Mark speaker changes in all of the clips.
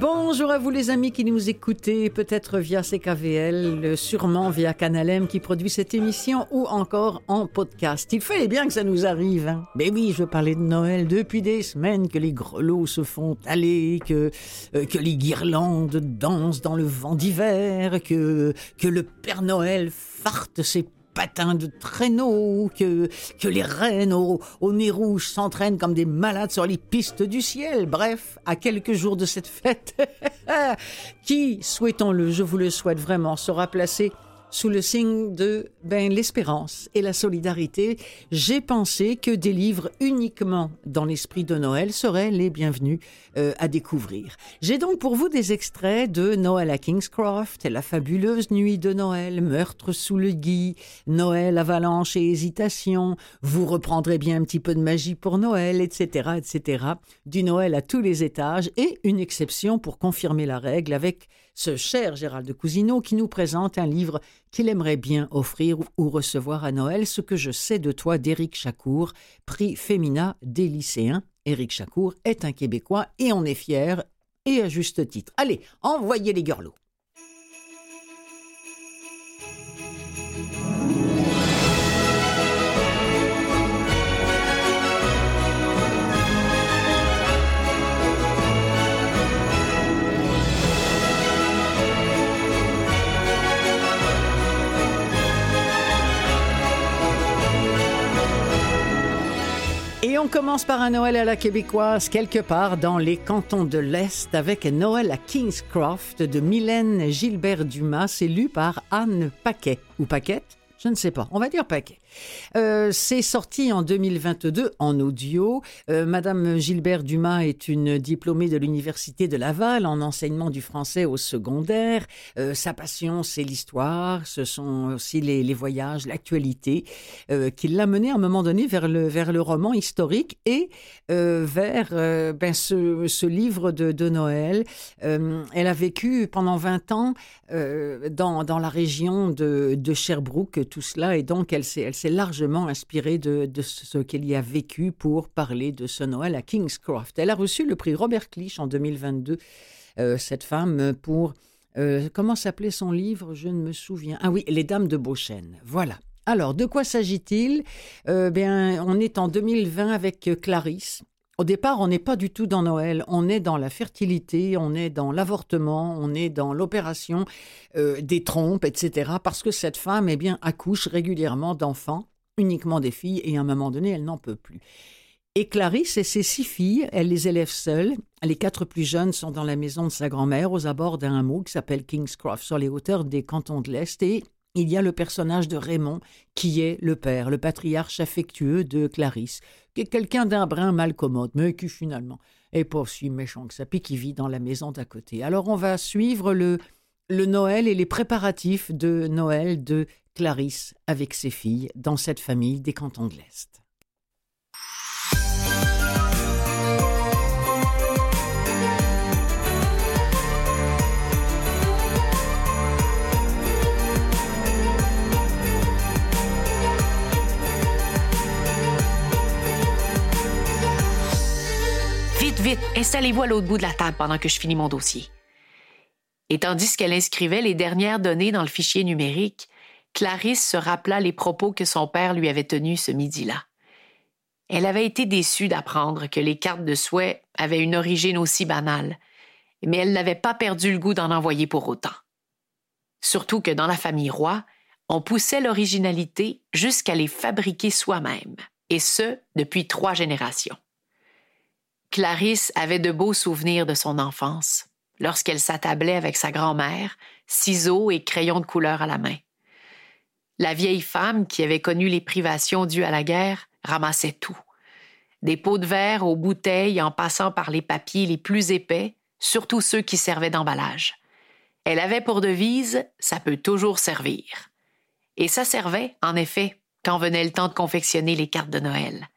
Speaker 1: Bonjour à vous les amis qui nous écoutez, peut-être via CKVL, sûrement via Canalem qui produit cette émission ou encore en podcast. Il fallait bien que ça nous arrive. Hein. Mais oui, je parlais de Noël depuis des semaines, que les grelots se font aller, que, euh, que les guirlandes dansent dans le vent d'hiver, que, que le Père Noël farte ses patins de traîneau, que, que les reines au, au nez rouge s'entraînent comme des malades sur les pistes du ciel. Bref, à quelques jours de cette fête, qui, souhaitons-le, je vous le souhaite vraiment, sera placé sous le signe de ben, l'espérance et la solidarité, j'ai pensé que des livres uniquement dans l'esprit de Noël seraient les bienvenus euh, à découvrir. J'ai donc pour vous des extraits de Noël à Kingscroft, La fabuleuse nuit de Noël, Meurtre sous le gui, Noël, avalanche et hésitation, Vous reprendrez bien un petit peu de magie pour Noël, etc., etc. Du Noël à tous les étages et une exception pour confirmer la règle avec ce cher Gérald de Cousineau qui nous présente un livre qu'il aimerait bien offrir ou recevoir à Noël, Ce que je sais de toi d'Éric Chacour, prix Femina des lycéens. Éric Chacour est un Québécois et on est fier, et à juste titre. Allez, envoyez les gurlots. On commence par un Noël à la québécoise, quelque part dans les cantons de l'Est, avec Noël à Kingscroft de Mylène Gilbert Dumas, c'est lu par Anne Paquet, ou Paquette, je ne sais pas, on va dire Paquet. Euh, c'est sorti en 2022 en audio. Euh, Madame Gilbert Dumas est une diplômée de l'Université de Laval en enseignement du français au secondaire. Euh, sa passion, c'est l'histoire, ce sont aussi les, voyages, l'actualité, qui l'a menée à un moment donné vers le, vers le roman historique et vers ben, ce, livre de, de Noël. elle a vécu pendant 20 ans dans, dans la région de, de Sherbrooke, tout cela, et donc elle s'est s'est largement inspirée de, ce qu'elle y a vécu pour parler de ce Noël à Kingscroft. Elle a reçu le prix Robert Clich en 2022, euh, cette femme, pour... Euh, comment s'appelait son livre? Je ne me souviens. Ah oui, Les Dames de Beauchesne. Voilà. Alors, de quoi s'agit-il? Euh, Bien, on est en 2020 avec Clarisse. Au départ, on n'est pas du tout dans Noël, on est dans la fertilité, on est dans l'avortement, on est dans l'opération euh, des trompes, etc. Parce que cette femme, eh bien, accouche régulièrement d'enfants, uniquement des filles, et à un moment donné, elle n'en peut plus. Et Clarisse et ses six filles, elle les élève seules. Les quatre plus jeunes sont dans la maison de sa grand-mère aux abords d'un hameau qui s'appelle Kingscroft sur les hauteurs des cantons de l'Est et il y a le personnage de Raymond, qui est le père, le patriarche affectueux de Clarisse, qui quelqu'un d'un brin mal commode, mais qui finalement est pas méchant que ça, puis qui vit dans la maison d'à côté. Alors on va suivre le, le Noël et les préparatifs de Noël de Clarisse avec ses filles dans cette famille des cantons de l'Est.
Speaker 2: Installez-vous à l'autre bout de la table pendant que je finis mon dossier. Et tandis qu'elle inscrivait les dernières données dans le fichier numérique, Clarisse se rappela les propos que son père lui avait tenus ce midi-là. Elle avait été déçue d'apprendre que les cartes de souhait avaient une origine aussi banale, mais elle n'avait pas perdu le goût d'en envoyer pour autant. Surtout que dans la famille Roy, on poussait l'originalité jusqu'à les fabriquer soi-même, et ce, depuis trois générations. Clarisse avait de beaux souvenirs de son enfance, lorsqu'elle s'attablait avec sa grand-mère, ciseaux et crayons de couleur à la main. La vieille femme, qui avait connu les privations dues à la guerre, ramassait tout. Des pots de verre aux bouteilles en passant par les papiers les plus épais, surtout ceux qui servaient d'emballage. Elle avait pour devise Ça peut toujours servir. Et ça servait, en effet, quand venait le temps de confectionner les cartes de Noël.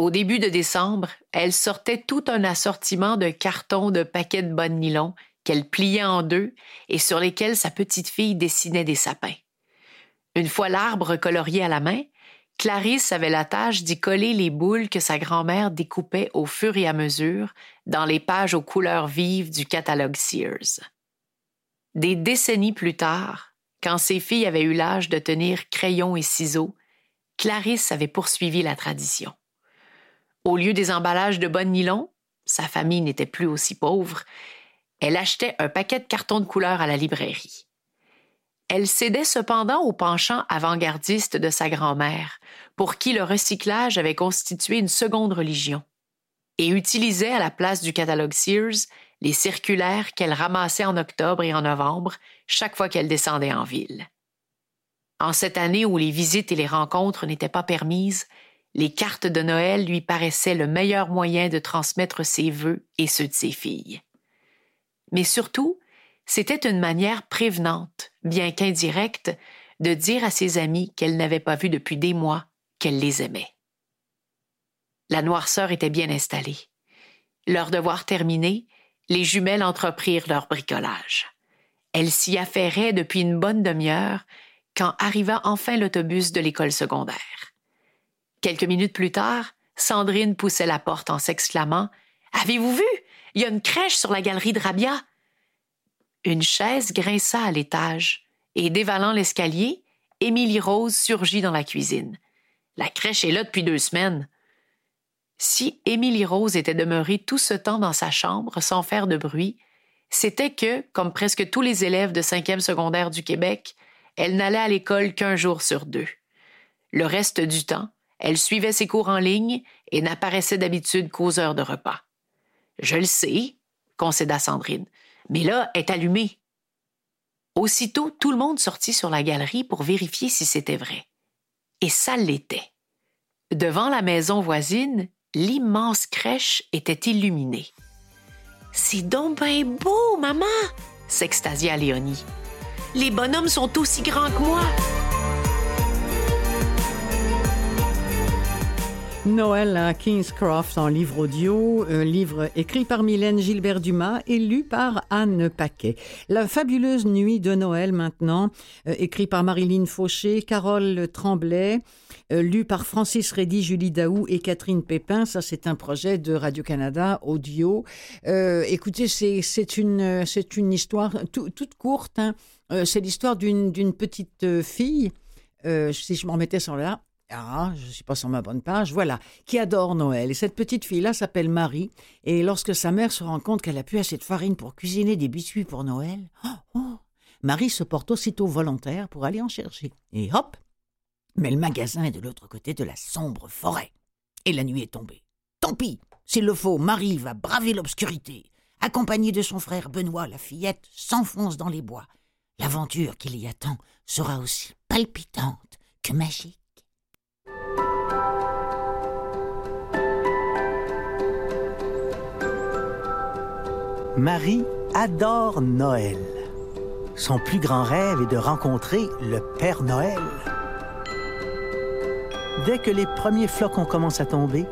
Speaker 2: Au début de décembre, elle sortait tout un assortiment de cartons de paquets de bonnes nylon qu'elle pliait en deux et sur lesquels sa petite fille dessinait des sapins. Une fois l'arbre colorié à la main, Clarisse avait la tâche d'y coller les boules que sa grand-mère découpait au fur et à mesure dans les pages aux couleurs vives du catalogue Sears. Des décennies plus tard, quand ses filles avaient eu l'âge de tenir crayon et ciseaux, Clarisse avait poursuivi la tradition. Au lieu des emballages de bonne nylon, sa famille n'était plus aussi pauvre, elle achetait un paquet de cartons de couleur à la librairie. Elle cédait cependant au penchant avant-gardiste de sa grand-mère, pour qui le recyclage avait constitué une seconde religion, et utilisait à la place du catalogue Sears les circulaires qu'elle ramassait en octobre et en novembre chaque fois qu'elle descendait en ville. En cette année où les visites et les rencontres n'étaient pas permises, les cartes de Noël lui paraissaient le meilleur moyen de transmettre ses vœux et ceux de ses filles. Mais surtout, c'était une manière prévenante, bien qu'indirecte, de dire à ses amis qu'elle n'avait pas vu depuis des mois qu'elle les aimait. La noirceur était bien installée. Leur devoir terminé, les jumelles entreprirent leur bricolage. Elles s'y affairaient depuis une bonne demi-heure quand arriva enfin l'autobus de l'école secondaire. Quelques minutes plus tard, Sandrine poussait la porte en s'exclamant Avez-vous vu? Il y a une crèche sur la galerie de Rabia. Une chaise grinça à l'étage et, dévalant l'escalier, Émilie Rose surgit dans la cuisine. La crèche est là depuis deux semaines. Si Émilie Rose était demeurée tout ce temps dans sa chambre sans faire de bruit, c'était que, comme presque tous les élèves de cinquième secondaire du Québec, elle n'allait à l'école qu'un jour sur deux. Le reste du temps, elle suivait ses cours en ligne et n'apparaissait d'habitude qu'aux heures de repas. Je le sais, concéda Sandrine, mais là, est allumée. Aussitôt, tout le monde sortit sur la galerie pour vérifier si c'était vrai. Et ça l'était. Devant la maison voisine, l'immense crèche était illuminée. C'est donc bien beau, maman! s'extasia Léonie. Les bonhommes sont aussi grands que moi!
Speaker 1: Noël à Kingscroft en livre audio, un livre écrit par Mylène Gilbert Dumas et lu par Anne Paquet. La fabuleuse nuit de Noël maintenant, euh, écrit par Marilyn Fauché, Carole Tremblay, euh, lu par Francis Reddy, Julie Daou et Catherine Pépin. Ça, c'est un projet de Radio-Canada audio. Euh, écoutez, c'est une, une histoire toute courte. Hein. c'est l'histoire d'une petite fille, si je m'en mettais sur là, ah, je suis pas sur ma bonne page. Voilà, qui adore Noël. Et cette petite fille-là s'appelle Marie. Et lorsque sa mère se rend compte qu'elle a plus assez de farine pour cuisiner des biscuits pour Noël, oh, oh, Marie se porte aussitôt volontaire pour aller en chercher. Et hop Mais le magasin est de l'autre côté de la sombre forêt. Et la nuit est tombée. Tant pis S'il le faut, Marie va braver l'obscurité. Accompagnée de son frère Benoît, la fillette s'enfonce dans les bois. L'aventure qui l'y attend sera aussi palpitante que magique.
Speaker 3: Marie adore Noël. Son plus grand rêve est de rencontrer le Père Noël. Dès que les premiers flocons commencent à tomber,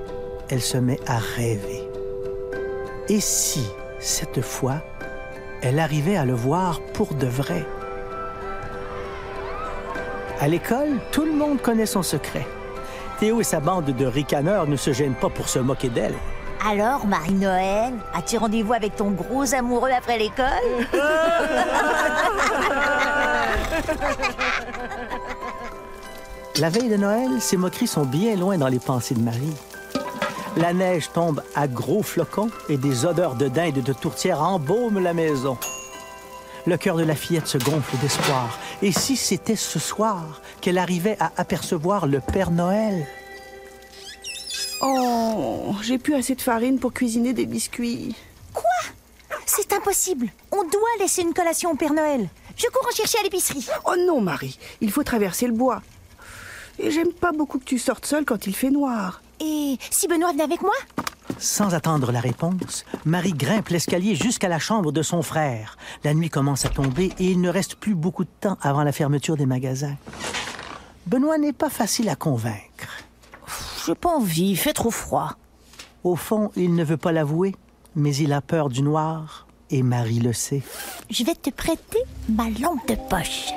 Speaker 3: elle se met à rêver. Et si, cette fois, elle arrivait à le voir pour de vrai? À l'école, tout le monde connaît son secret. Théo et sa bande de ricaneurs ne se gênent pas pour se moquer d'elle.
Speaker 4: Alors, Marie-Noël, as-tu rendez-vous avec ton gros amoureux après l'école?
Speaker 3: La veille de Noël, ces moqueries sont bien loin dans les pensées de Marie. La neige tombe à gros flocons et des odeurs de dinde et de tourtière embaument la maison. Le cœur de la fillette se gonfle d'espoir. Et si c'était ce soir qu'elle arrivait à apercevoir le Père Noël?
Speaker 5: Oh, j'ai plus assez de farine pour cuisiner des biscuits.
Speaker 4: Quoi? C'est impossible. On doit laisser une collation au Père Noël. Je cours en chercher à l'épicerie.
Speaker 5: Oh non, Marie, il faut traverser le bois. Et j'aime pas beaucoup que tu sortes seule quand il fait noir.
Speaker 4: Et si Benoît venait avec moi?
Speaker 3: Sans attendre la réponse, Marie grimpe l'escalier jusqu'à la chambre de son frère. La nuit commence à tomber et il ne reste plus beaucoup de temps avant la fermeture des magasins. Benoît n'est pas facile à convaincre.
Speaker 4: J'ai pas envie, il fait trop froid.
Speaker 3: Au fond, il ne veut pas l'avouer, mais il a peur du noir et Marie le sait.
Speaker 4: Je vais te prêter ma lampe de poche.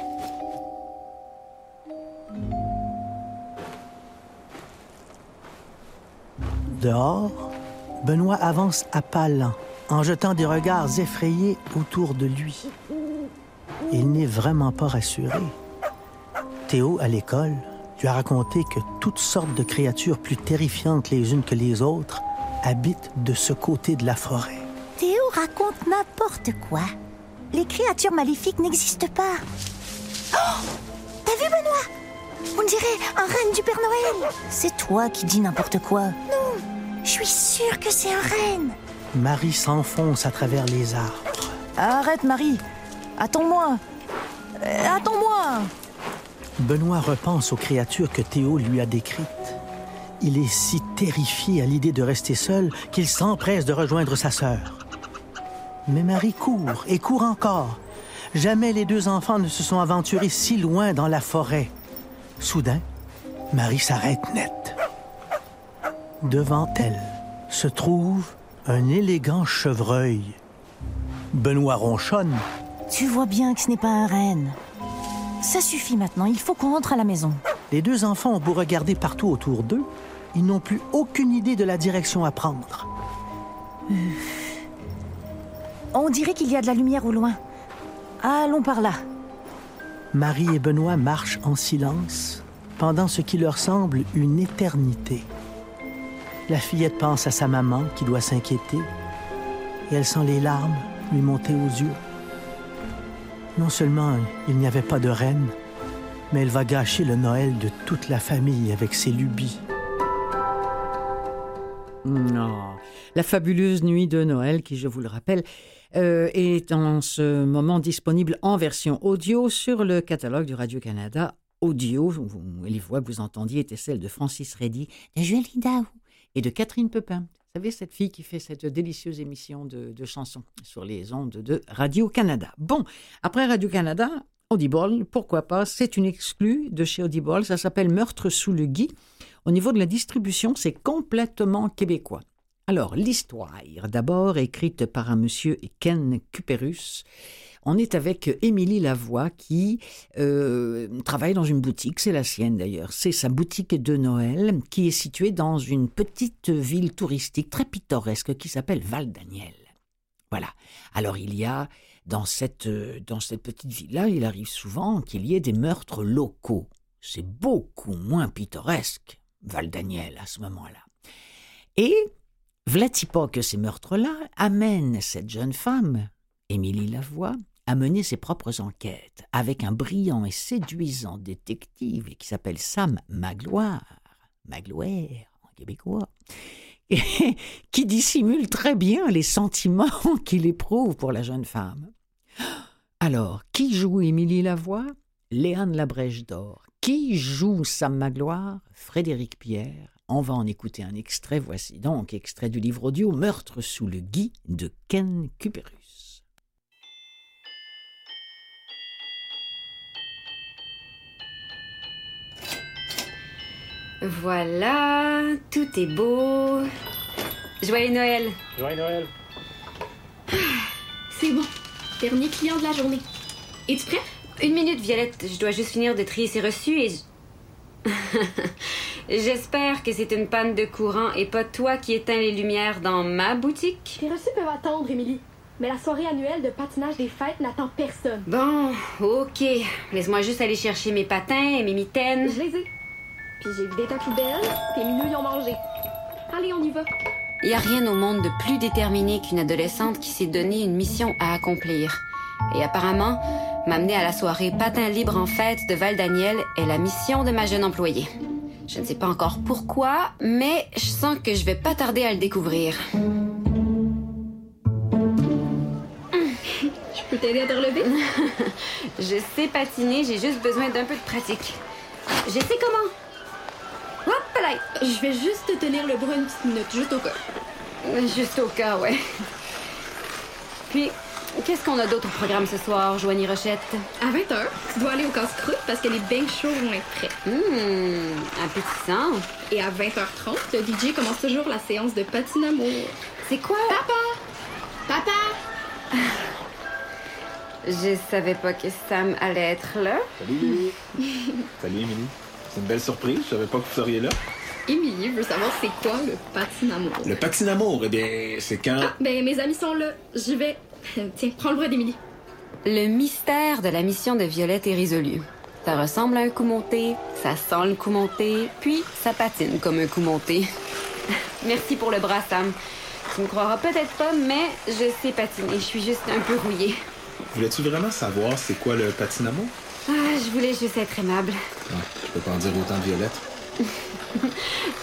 Speaker 3: Dehors, Benoît avance à pas lents, en jetant des regards effrayés autour de lui. Il n'est vraiment pas rassuré. Théo, à l'école, lui a raconté que toutes sortes de créatures plus terrifiantes les unes que les autres habitent de ce côté de la forêt.
Speaker 4: Théo raconte n'importe quoi. Les créatures maléfiques n'existent pas. Oh T'as vu, Benoît? On dirait un renne du Père Noël. C'est toi qui dis n'importe quoi. Non, je suis sûre que c'est un renne.
Speaker 3: Marie s'enfonce à travers les arbres.
Speaker 4: Arrête, Marie. Attends-moi. Euh, Attends-moi.
Speaker 3: Benoît repense aux créatures que Théo lui a décrites. Il est si terrifié à l'idée de rester seul qu'il s'empresse de rejoindre sa sœur. Mais Marie court et court encore. Jamais les deux enfants ne se sont aventurés si loin dans la forêt. Soudain, Marie s'arrête net. Devant elle se trouve un élégant chevreuil. Benoît ronchonne.
Speaker 4: Tu vois bien que ce n'est pas un renne. Ça suffit maintenant, il faut qu'on rentre à la maison.
Speaker 3: Les deux enfants ont beau regarder partout autour d'eux, ils n'ont plus aucune idée de la direction à prendre.
Speaker 4: On dirait qu'il y a de la lumière au loin. Allons par là.
Speaker 3: Marie et Benoît marchent en silence pendant ce qui leur semble une éternité. La fillette pense à sa maman qui doit s'inquiéter et elle sent les larmes lui monter aux yeux. Non seulement il n'y avait pas de reine, mais elle va gâcher le Noël de toute la famille avec ses lubies.
Speaker 1: La fabuleuse nuit de Noël, qui, je vous le rappelle, euh, est en ce moment disponible en version audio sur le catalogue du Radio-Canada audio. Les voix que vous entendiez étaient celles de Francis Reddy, de Julie Daou et de Catherine Pepin. Vous savez, cette fille qui fait cette délicieuse émission de, chansons sur les ondes de Radio-Canada. Bon, après Radio-Canada, Audible, pourquoi pas, c'est une exclue de chez Audible, ça s'appelle Meurtre sous le gui. Au niveau de la distribution, c'est complètement québécois. Alors, l'histoire, d'abord écrite par un monsieur Ken Cuperus. On est avec Émilie Lavoie qui euh, travaille dans une boutique, c'est la sienne d'ailleurs. C'est sa boutique de Noël qui est située dans une petite ville touristique très pittoresque qui s'appelle Val-Daniel. Voilà. Alors il y a dans cette, dans cette petite ville-là, il arrive souvent qu'il y ait des meurtres locaux. C'est beaucoup moins pittoresque, Val-Daniel, à ce moment-là. Et Vlati pas que ces meurtres-là amènent cette jeune femme, Émilie Lavoie, à mener ses propres enquêtes avec un brillant et séduisant détective qui s'appelle Sam Magloire, Magloire en québécois, qui dissimule très bien les sentiments qu'il éprouve pour la jeune femme. Alors, qui joue Émilie Lavoie? Léane Labrèche d'Or. Qui joue Sam Magloire? Frédéric Pierre. On va en écouter un extrait. Voici donc extrait du livre audio Meurtre sous le gui de Ken Cuperus.
Speaker 6: Voilà, tout est beau. Joyeux Noël.
Speaker 7: Joyeux Noël.
Speaker 8: C'est bon. Dernier client de la journée. Es-tu prêt?
Speaker 6: Une minute, Violette. Je dois juste finir de trier ces reçus et. je- J'espère que c'est une panne de courant et pas toi qui éteins les lumières dans ma boutique.
Speaker 8: Les reçus peuvent attendre, Émilie. Mais la soirée annuelle de patinage des fêtes n'attend personne.
Speaker 6: Bon, ok. Laisse-moi juste aller chercher mes patins et mes mitaines.
Speaker 8: Je les ai. Puis j'ai vidé ta poubelle. Tes minous y ont mangé. Allez, on y va.
Speaker 6: Il y a rien au monde de plus déterminé qu'une adolescente qui s'est donné une mission à accomplir. Et apparemment, m'amener à la soirée patin libre en fête de Val-Daniel est la mission de ma jeune employée. Je ne sais pas encore pourquoi, mais je sens que je vais pas tarder à le découvrir.
Speaker 8: Je peux t'aider à te relever?
Speaker 6: Je sais patiner, j'ai juste besoin d'un peu de pratique. Je sais comment.
Speaker 8: Je vais juste te tenir le bras une petite minute, juste au cas.
Speaker 6: Juste au cas, ouais. Puis, qu'est-ce qu'on a d'autre au programme ce soir, Joanie Rochette?
Speaker 8: À 20h, tu dois aller au casse-croûte parce que les bangs chauds vont être prêts.
Speaker 6: Hum, appétissant.
Speaker 8: Et à 20h30, le DJ commence toujours la séance de patinamour.
Speaker 6: C'est quoi?
Speaker 8: Papa! Papa!
Speaker 6: Je savais pas que Sam allait être là.
Speaker 7: Salut. Salut, Émilie. C'est une belle surprise. Je savais pas que vous seriez là.
Speaker 8: Émilie veut savoir c'est quoi le patinamour.
Speaker 7: Le patinamour, eh bien, c'est quand...
Speaker 8: Ah, ben mes amis sont là. J'y vais. Tiens, prends le bras d'Émilie.
Speaker 6: Le mystère de la mission de Violette est résolu. Ça ressemble à un coup monté, ça sent le coup monté, puis ça patine comme un coup monté. Merci pour le bras, Sam. Tu me croiras peut-être pas, mais je sais patiner. Je suis juste un peu rouillée.
Speaker 7: Voulais-tu vraiment savoir c'est quoi le patinamour?
Speaker 6: Ah, je voulais juste être aimable.
Speaker 7: Ouais, je peux pas en dire autant de Violette.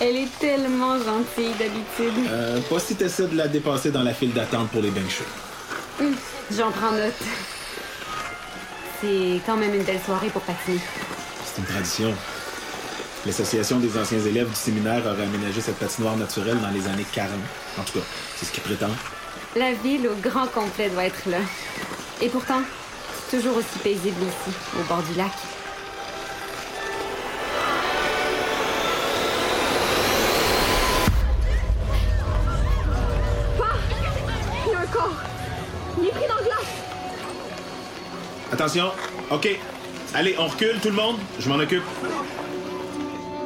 Speaker 6: Elle est tellement gentille d'habitude.
Speaker 7: Euh, pas si t'essaies de la dépasser dans la file d'attente pour les bains chauds.
Speaker 6: Hum, J'en prends note. C'est quand même une belle soirée pour patiner.
Speaker 7: C'est une tradition. L'Association des anciens élèves du séminaire aurait aménagé cette patinoire naturelle dans les années 40. En tout cas, c'est ce qu'ils prétendent.
Speaker 6: La ville au grand complet doit être là. Et pourtant, toujours aussi paisible ici, au bord du lac.
Speaker 8: Il y a un corps. Il est pris dans le glace.
Speaker 7: Attention. OK. Allez, on recule, tout le monde. Je m'en occupe.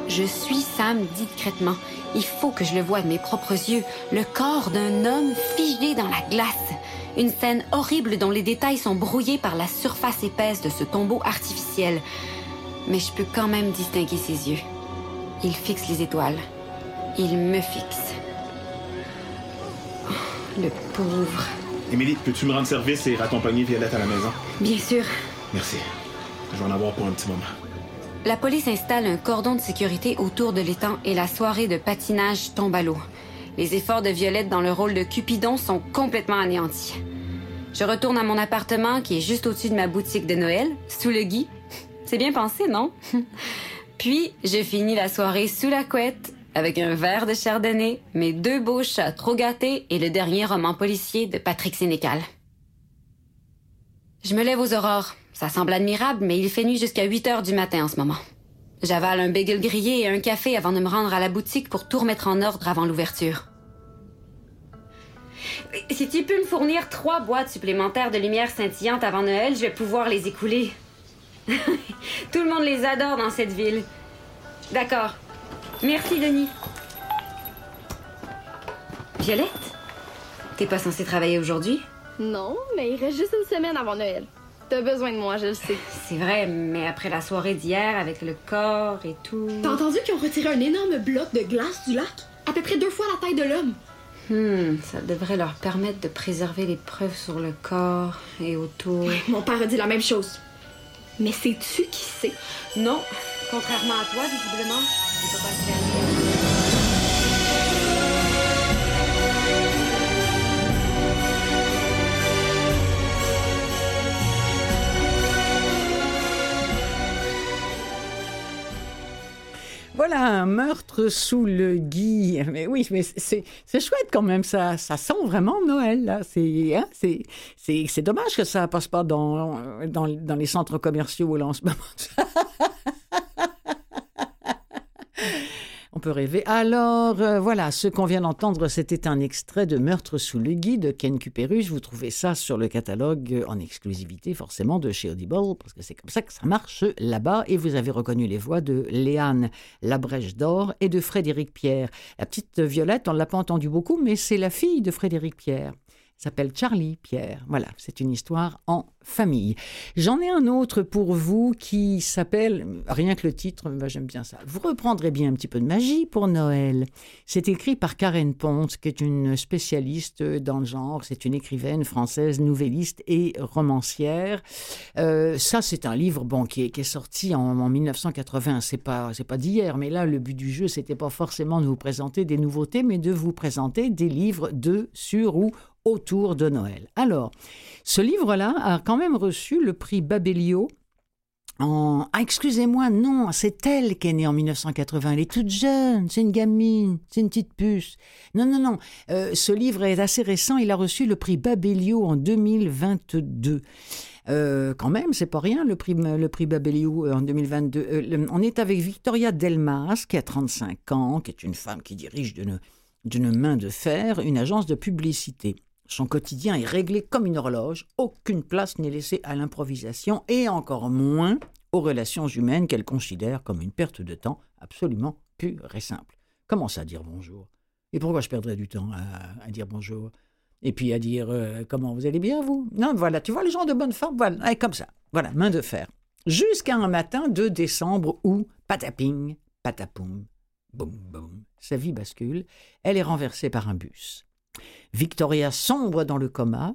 Speaker 6: Je suis Sam discrètement. Il faut que je le voie de mes propres yeux. Le corps d'un homme figé dans la glace. Une scène horrible dont les détails sont brouillés par la surface épaisse de ce tombeau artificiel. Mais je peux quand même distinguer ses yeux. Il fixe les étoiles. Il me fixe. Oh, le pauvre.
Speaker 7: Émilie, peux-tu me rendre service et raccompagner Violette à la maison?
Speaker 6: Bien sûr.
Speaker 7: Merci. Je vais en avoir pour un petit moment.
Speaker 6: La police installe un cordon de sécurité autour de l'étang et la soirée de patinage tombe à l'eau. Les efforts de Violette dans le rôle de Cupidon sont complètement anéantis. Je retourne à mon appartement qui est juste au-dessus de ma boutique de Noël, sous le gui. C'est bien pensé, non? Puis, je finis la soirée sous la couette avec un verre de chardonnay, mes deux beaux chats trop gâtés et le dernier roman policier de Patrick Sénécal. Je me lève aux aurores. Ça semble admirable, mais il fait nuit jusqu'à 8 heures du matin en ce moment. J'avale un bagel grillé et un café avant de me rendre à la boutique pour tout remettre en ordre avant l'ouverture. Si tu peux me fournir trois boîtes supplémentaires de lumière scintillante avant Noël, je vais pouvoir les écouler. tout le monde les adore dans cette ville. D'accord. Merci, Denis. Violette? T'es pas censée travailler aujourd'hui?
Speaker 8: Non, mais il reste juste une semaine avant Noël. T'as besoin de moi, je le sais.
Speaker 6: C'est vrai, mais après la soirée d'hier avec le corps et tout.
Speaker 8: T'as entendu qu'ils ont retiré un énorme bloc de glace du lac? À peu près deux fois la taille de l'homme.
Speaker 6: Hmm, ça devrait leur permettre de préserver les preuves sur le corps et autour.
Speaker 8: Mon père a dit la même chose. Mais sais-tu qui c'est?
Speaker 6: Non, contrairement à toi, visiblement, peut pas
Speaker 1: Voilà un meurtre sous le gui. Mais oui, mais c'est chouette quand même. Ça, ça sent vraiment Noël là. C'est hein, c'est dommage que ça passe pas dans dans, dans les centres commerciaux là en ce moment. On peut rêver. Alors, euh, voilà, ce qu'on vient d'entendre, c'était un extrait de Meurtre sous le gui de Ken Kuperus. Vous trouvez ça sur le catalogue en exclusivité, forcément, de chez Audible, parce que c'est comme ça que ça marche là-bas. Et vous avez reconnu les voix de Léane Labrèche d'Or et de Frédéric Pierre. La petite Violette, on ne l'a pas entendue beaucoup, mais c'est la fille de Frédéric Pierre s'appelle Charlie Pierre. Voilà, c'est une histoire en famille. J'en ai un autre pour vous qui s'appelle, rien que le titre, bah, j'aime bien ça. Vous reprendrez bien un petit peu de magie pour Noël. C'est écrit par Karen Ponte, qui est une spécialiste dans le genre. C'est une écrivaine française, nouvelliste et romancière. Euh, ça, c'est un livre bon qui est, sorti en, en 1980. C'est pas, c'est pas d'hier, mais là, le but du jeu, c'était pas forcément de vous présenter des nouveautés, mais de vous présenter des livres de, sur ou autour de Noël. Alors, ce livre-là a quand même reçu le prix Babelio. En... Ah, excusez-moi, non, c'est elle qui est née en 1980. Elle est toute jeune, c'est une gamine, c'est une petite puce. Non, non, non. Euh, ce livre est assez récent. Il a reçu le prix Babelio en 2022. Euh, quand même, c'est pas rien le prix, le prix Babelio en 2022. Euh, le- on est avec Victoria Delmas, qui a 35 ans, qui est une femme qui dirige d'une main de fer une agence de publicité. Son quotidien est réglé comme une horloge, aucune place n'est laissée à l'improvisation et encore moins aux relations humaines qu'elle considère comme une perte de temps absolument pure et simple. Comment ça dire bonjour? Et pourquoi je perdrais du temps à, dire bonjour? Et puis à dire euh, comment vous allez bien vous? Non, voilà, tu vois le genre de bonne forme, voilà, comme ça, voilà, main de fer. Jusqu'à un matin de décembre où, pataping, patapoum, boum boum, sa vie bascule, elle est renversée par un bus. Victoria sombre dans le coma,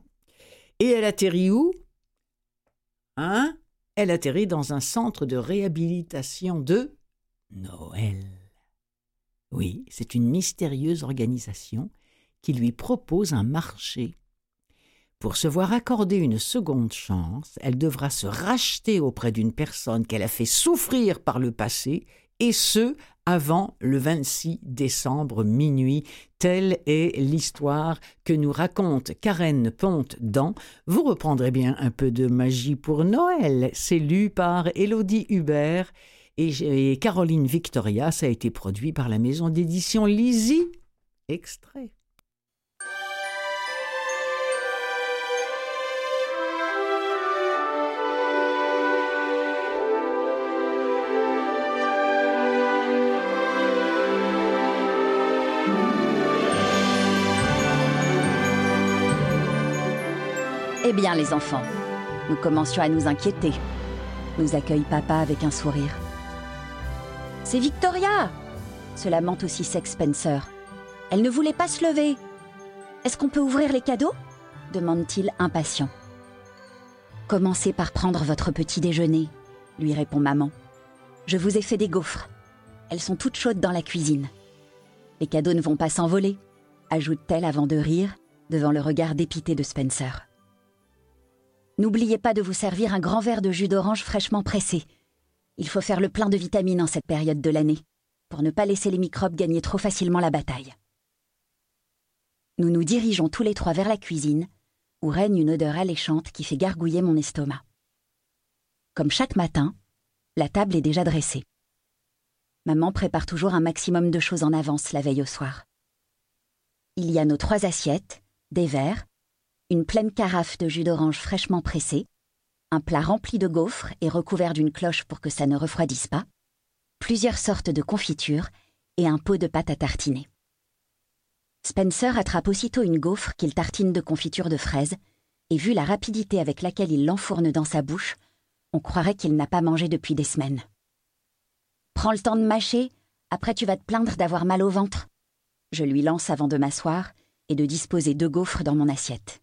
Speaker 1: et elle atterrit où? Hein? Elle atterrit dans un centre de réhabilitation de Noël. Oui, c'est une mystérieuse organisation qui lui propose un marché. Pour se voir accorder une seconde chance, elle devra se racheter auprès d'une personne qu'elle a fait souffrir par le passé, et ce, avant le 26 décembre minuit. Telle est l'histoire que nous raconte Karen Ponte dans Vous reprendrez bien un peu de magie pour Noël. C'est lu par Elodie Hubert et Caroline Victoria. Ça a été produit par la maison d'édition Lizzie. Extrait.
Speaker 9: Eh bien, les enfants, nous commencions à nous inquiéter. Nous accueille papa avec un sourire. C'est Victoria se lamente aussi Sex Spencer. Elle ne voulait pas se lever. Est-ce qu'on peut ouvrir les cadeaux? demande-t-il impatient. Commencez par prendre votre petit déjeuner, lui répond maman. Je vous ai fait des gaufres. Elles sont toutes chaudes dans la cuisine. Les cadeaux ne vont pas s'envoler, ajoute-t-elle avant de rire devant le regard dépité de Spencer. N'oubliez pas de vous servir un grand verre de jus d'orange fraîchement pressé. Il faut faire le plein de vitamines en cette période de l'année, pour ne pas laisser les microbes gagner trop facilement la bataille. Nous nous dirigeons tous les trois vers la cuisine, où règne une odeur alléchante qui fait gargouiller mon estomac. Comme chaque matin, la table est déjà dressée. Maman prépare toujours un maximum de choses en avance la veille au soir. Il y a nos trois assiettes, des verres, une pleine carafe de jus d'orange fraîchement pressé, un plat rempli de gaufres et recouvert d'une cloche pour que ça ne refroidisse pas, plusieurs sortes de confitures et un pot de pâte à tartiner. Spencer attrape aussitôt une gaufre qu'il tartine de confiture de fraises, et vu la rapidité avec laquelle il l'enfourne dans sa bouche, on croirait qu'il n'a pas mangé depuis des semaines. Prends le temps de mâcher, après tu vas te plaindre d'avoir mal au ventre. Je lui lance avant de m'asseoir et de disposer deux gaufres dans mon assiette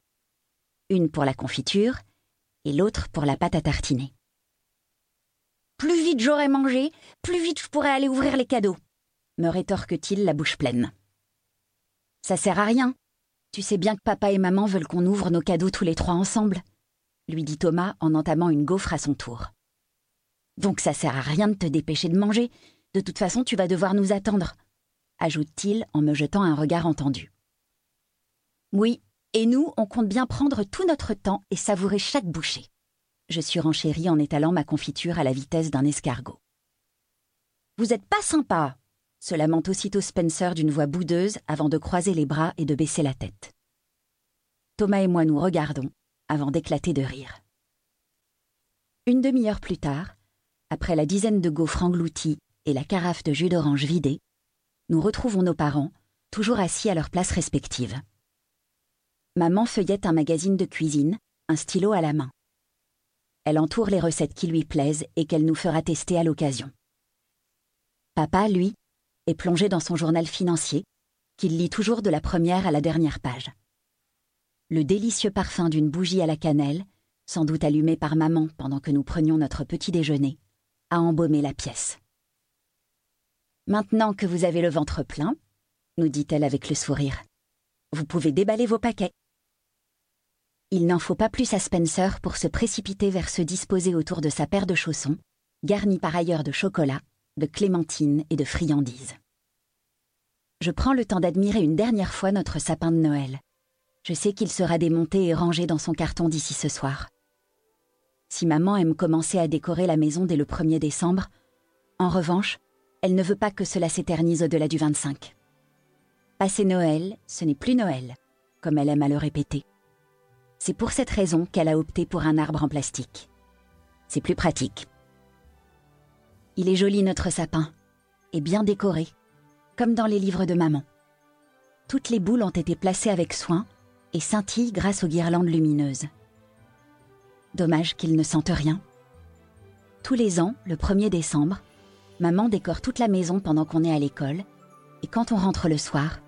Speaker 9: une pour la confiture et l'autre pour la pâte à tartiner. Plus vite j'aurai mangé, plus vite je pourrai aller ouvrir les cadeaux, me rétorque-t-il la bouche pleine. Ça sert à rien. Tu sais bien que papa et maman veulent qu'on ouvre nos cadeaux tous les trois ensemble, lui dit Thomas en entamant une gaufre à son tour. Donc ça sert à rien de te dépêcher de manger. De toute façon, tu vas devoir nous attendre, ajoute-t-il en me jetant un regard entendu. Oui, et nous, on compte bien prendre tout notre temps et savourer chaque bouchée. Je suis renchérie en étalant ma confiture à la vitesse d'un escargot. Vous êtes pas sympa se lamente aussitôt Spencer d'une voix boudeuse avant de croiser les bras et de baisser la tête. Thomas et moi nous regardons avant d'éclater de rire. Une demi-heure plus tard, après la dizaine de gaufres englouties et la carafe de jus d'orange vidée, nous retrouvons nos parents, toujours assis à leurs places respectives. Maman feuillette un magazine de cuisine, un stylo à la main. Elle entoure les recettes qui lui plaisent et qu'elle nous fera tester à l'occasion. Papa, lui, est plongé dans son journal financier, qu'il lit toujours de la première à la dernière page. Le délicieux parfum d'une bougie à la cannelle, sans doute allumée par maman pendant que nous prenions notre petit déjeuner, a embaumé la pièce. Maintenant que vous avez le ventre plein, nous dit-elle avec le sourire, vous pouvez déballer vos paquets. Il n'en faut pas plus à Spencer pour se précipiter vers se disposer autour de sa paire de chaussons, garnie par ailleurs de chocolat, de clémentines et de friandises. Je prends le temps d'admirer une dernière fois notre sapin de Noël. Je sais qu'il sera démonté et rangé dans son carton d'ici ce soir. Si maman aime commencer à décorer la maison dès le 1er décembre, en revanche, elle ne veut pas que cela s'éternise au-delà du 25. Passer Noël, ce n'est plus Noël comme elle aime à le répéter. C'est pour cette raison qu'elle a opté pour un arbre en plastique. C'est plus pratique. Il est joli notre sapin, et bien décoré, comme dans les livres de maman. Toutes les boules ont été placées avec soin et scintillent grâce aux guirlandes lumineuses. Dommage qu'ils ne sentent rien. Tous les ans, le 1er décembre, maman décore toute la maison pendant qu'on est à l'école, et quand on rentre le soir,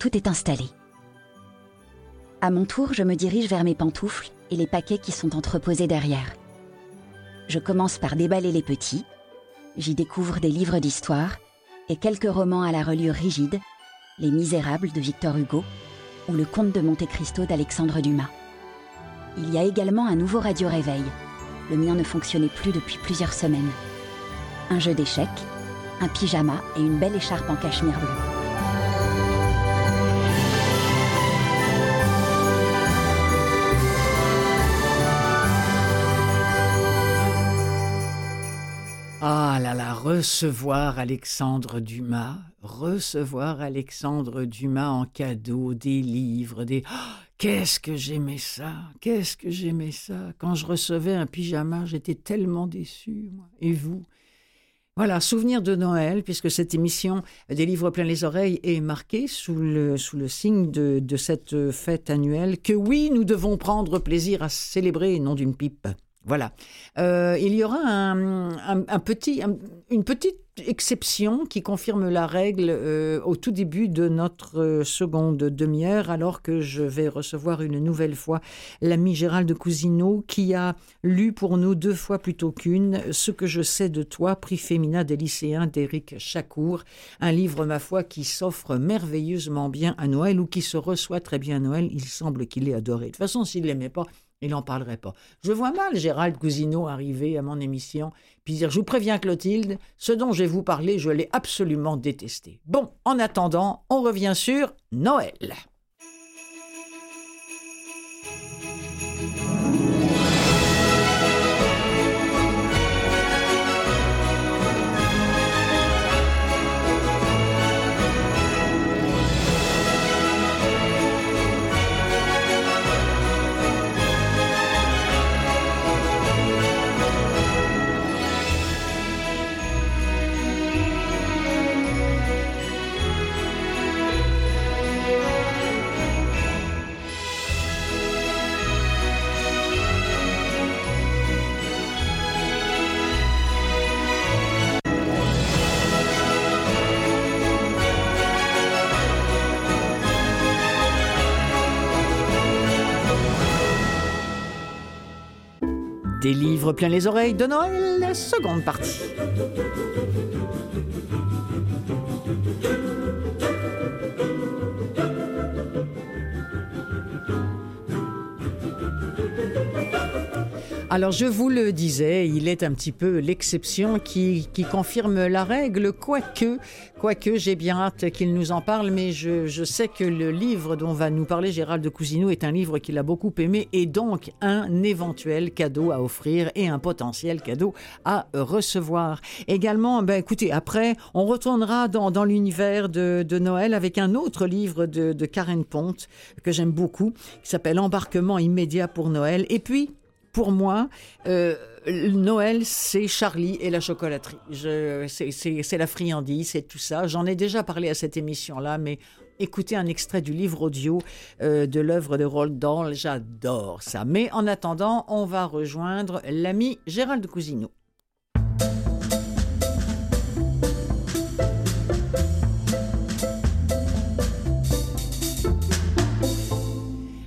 Speaker 9: tout est installé. À mon tour, je me dirige vers mes pantoufles et les paquets qui sont entreposés derrière. Je commence par déballer les petits. J'y découvre des livres d'histoire et quelques romans à la reliure rigide, Les Misérables de Victor Hugo ou Le Comte de Monte Cristo d'Alexandre Dumas. Il y a également un nouveau radio-réveil. Le mien ne fonctionnait plus depuis plusieurs semaines. Un jeu d'échecs, un pyjama et une belle écharpe en cachemire bleu.
Speaker 1: Recevoir Alexandre Dumas, recevoir Alexandre Dumas en cadeau, des livres, des... Oh, qu'est-ce que j'aimais ça, qu'est-ce que j'aimais ça. Quand je recevais un pyjama, j'étais tellement déçu, moi. Et vous? Voilà, souvenir de Noël, puisque cette émission des livres plein les oreilles est marquée sous le, signe de cette fête annuelle que oui, nous devons prendre plaisir à célébrer, non d'une pipe. Voilà. Euh, il y aura un, petit, une petite exception qui confirme la règle euh, au tout début de notre euh, seconde demi-heure, alors que je vais recevoir une nouvelle fois l'ami Gérald Cousineau, qui a lu pour nous deux fois plutôt qu'une Ce que je sais de toi, prix féminin des lycéens d'Éric Chacour, un livre, ma foi, qui s'offre merveilleusement bien à Noël ou qui se reçoit très bien à Noël. Il semble qu'il ait adoré. De toute façon, s'il l'aimait pas, il n'en parlerait pas. Je vois mal Gérald Cousineau arriver à mon émission, puis dire Je vous préviens, Clotilde, ce dont je vais vous parler, je l'ai absolument détesté. Bon, en attendant, on revient sur Noël. Des livres plein les oreilles de Noël, seconde partie. Alors je vous le disais, il est un petit peu l'exception qui, qui, confirme la règle, quoique, quoique j'ai bien hâte qu'il nous en parle, mais je, je, sais que le livre dont va nous parler Gérald de Cousineau est un livre qu'il a beaucoup aimé et donc un éventuel cadeau à offrir et un potentiel cadeau à recevoir. Également, ben écoutez, après, on retournera dans, dans l'univers de, de, Noël avec un autre livre de, de Karen Ponte que j'aime beaucoup, qui s'appelle Embarquement immédiat pour Noël. Et puis, pour moi, euh, Noël, c'est Charlie et la chocolaterie. C'est la friandise, c'est tout ça. J'en ai déjà parlé à cette émission-là, mais écoutez un extrait du livre audio euh, de l'œuvre de Roald Dahl, j'adore ça. Mais en attendant, on va rejoindre l'ami Gérald Cousineau.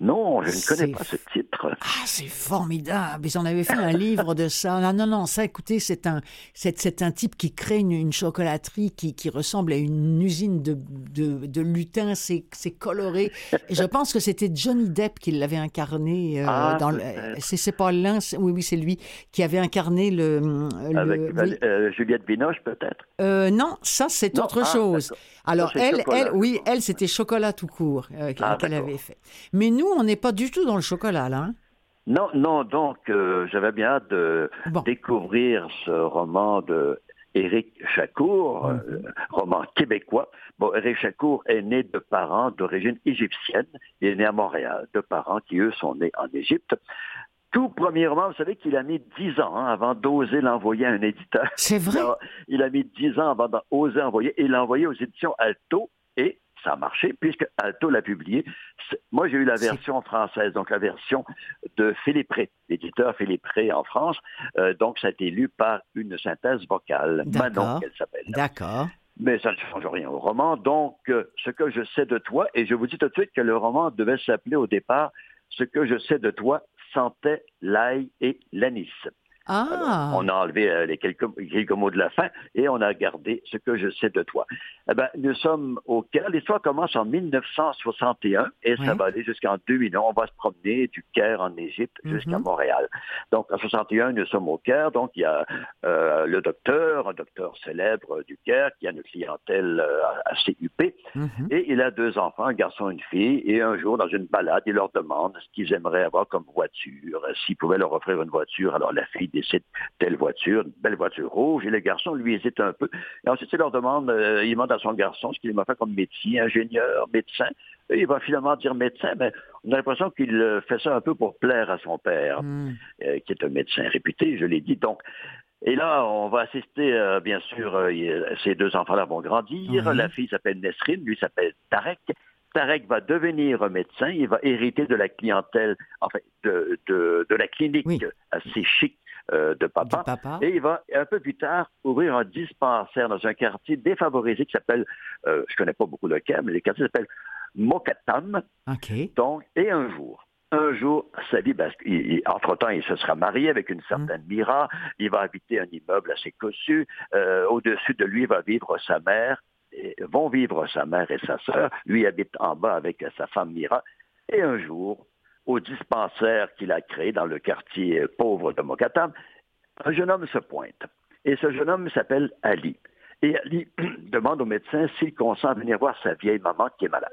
Speaker 10: Non, je ne connais pas ce titre.
Speaker 1: Ah, c'est formidable. Ils en avaient fait un livre de ça. Non, non, non, ça, écoutez, c'est un, c'est, un type qui crée une, une chocolaterie qui, qui ressemble à une usine de, de, de lutin. C'est, coloré. Et je pense que c'était Johnny Depp qui l'avait incarné euh,
Speaker 10: Ah,
Speaker 1: dans. C'est, pas l'un, oui, oui, c'est lui qui avait incarné le. le-
Speaker 10: Avec Val-
Speaker 1: oui.
Speaker 10: euh, Juliette Binoche, peut-être.
Speaker 1: Euh, non, ça c'est autre
Speaker 10: ah,
Speaker 1: chose. Alors elle,
Speaker 10: chocolat,
Speaker 1: elle, oui, elle c'était chocolat tout court qu'elle
Speaker 10: Ah,
Speaker 1: qu'elle avait fait. Mais nous, on n'est pas du tout dans le chocolat là. hein.
Speaker 10: Non, non, donc euh, j'avais bien hâte de
Speaker 1: Bon.
Speaker 10: découvrir ce roman de Éric Chacour,
Speaker 1: Mhm.
Speaker 10: euh, roman québécois. Bon, Éric Chacour est né de parents d'origine égyptienne. Il est né à Montréal, de parents qui, eux, sont nés en Égypte. Tout premier roman, vous savez qu'il a mis dix ans hein, avant d'oser l'envoyer à un éditeur.
Speaker 1: C'est vrai?
Speaker 10: Alors, il a mis dix ans avant d'oser envoyer et il l'a envoyé aux éditions Alto et ça a marché puisque Alto l'a publié. Moi, j'ai eu la version française, donc la version de Philippe Ré, l'éditeur Philippe Ré en France. Euh, donc, ça a été lu par une synthèse vocale. Manon, qu'elle s'appelle.
Speaker 1: D'accord.
Speaker 10: Mais ça ne change rien au roman. Donc, euh, ce que je sais de toi, et je vous dis tout de suite que le roman devait s'appeler au départ Ce que je sais de toi sentait l'ail et l'anis.
Speaker 1: Ah.
Speaker 10: Alors, on a enlevé euh, les quelques, quelques mots de la fin et on a gardé ce que je sais de toi. Eh ben, nous sommes au Caire. L'histoire commence en 1961 et ça va aller jusqu'en 2000. On va se promener du Caire en Égypte jusqu'à
Speaker 1: Mhm.
Speaker 10: Montréal. Donc, en 61, nous sommes au Caire. Donc, il y a euh, le docteur, un docteur célèbre du Caire qui a une clientèle euh, assez huppée.
Speaker 1: Mhm.
Speaker 10: Et il a deux enfants, un garçon et une fille. Et un jour, dans une balade, il leur demande ce qu'ils aimeraient avoir comme voiture, s'ils pouvaient leur offrir une voiture. Alors la fille décide telle voiture, une belle voiture rouge. Et le garçon, lui, hésite un peu. Et ensuite, il leur demande, euh, il demande à son garçon ce qu'il m'a fait comme métier, ingénieur, médecin. Et il va finalement dire médecin, mais on a l'impression qu'il euh, fait ça un peu pour plaire à son père,
Speaker 1: Mm.
Speaker 10: euh, qui est un médecin réputé, je l'ai dit. Donc, et là, on va assister, euh, bien sûr, euh, ces deux enfants-là vont grandir. La fille s'appelle Nesrine, lui s'appelle Tarek. Tarek va devenir médecin, il va hériter de la clientèle, enfin, de, de, de la clinique
Speaker 1: Oui.
Speaker 10: assez chic euh, de papa.
Speaker 1: papa.
Speaker 10: Et il va, un peu plus tard, ouvrir un dispensaire dans un quartier défavorisé qui s'appelle, euh, je connais pas beaucoup le cas, mais le quartier s'appelle Mokatam.
Speaker 1: OK.
Speaker 10: Donc, et un jour, un jour, sa vie bascule. Il- Entre-temps, il se sera marié avec une certaine Mira. Il va habiter un immeuble assez cossu. Euh, Au-dessus de lui va vivre sa mère. Et vont vivre sa mère et sa sœur. Lui habite en bas avec sa femme Mira. Et un jour, au dispensaire qu'il a créé dans le quartier euh, pauvre de Mokatam, un jeune homme se pointe. Et ce jeune homme s'appelle Ali. Et Ali demande au médecin s'il consent à venir voir sa vieille maman qui est malade.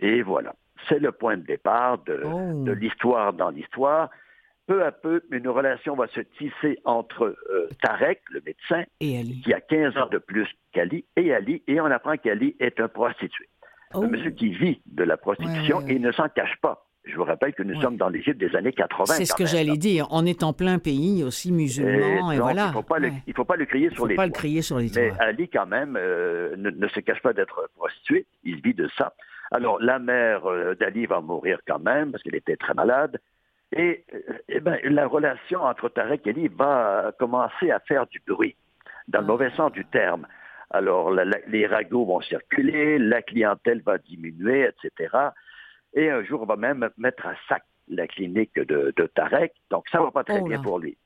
Speaker 10: Et voilà. C'est le point de départ de,
Speaker 1: Oh.
Speaker 10: de l'histoire dans l'histoire. Peu à peu, une relation va se tisser entre euh, Tarek, le médecin,
Speaker 1: Et Ali.
Speaker 10: qui a 15 ans de plus qu'Ali, et Ali, et on apprend qu'Ali est un prostitué.
Speaker 1: Oh.
Speaker 10: Un monsieur qui vit de la prostitution
Speaker 1: Ouais, ouais, ouais.
Speaker 10: et il ne s'en cache pas. Je vous rappelle que nous
Speaker 1: Ouais.
Speaker 10: sommes dans l'Égypte des années 80.
Speaker 1: C'est ce que j'allais dire. On est en plein pays aussi musulman et,
Speaker 10: donc,
Speaker 1: voilà.
Speaker 10: Il ne faut, pas le-
Speaker 1: Ouais.
Speaker 10: faut pas le crier
Speaker 1: Il
Speaker 10: sur
Speaker 1: faut
Speaker 10: les
Speaker 1: pas le crier sur les
Speaker 10: Mais
Speaker 1: toits.
Speaker 10: Ali, quand même, euh, ne, ne se cache pas d'être prostitué. Il vit de ça. Alors, la mère euh, d'Ali va mourir quand même parce qu'elle était très malade. Et, euh, eh ben, la relation entre Tarek et Ali va commencer à faire du bruit, dans le mauvais sens du terme. Alors, la- la- les ragots vont circuler, la clientèle va diminuer, etc. Et un jour, on va même mettre à sac la clinique de, de Tarek. Donc, ça va pas très
Speaker 1: Oh
Speaker 10: bien pour lui.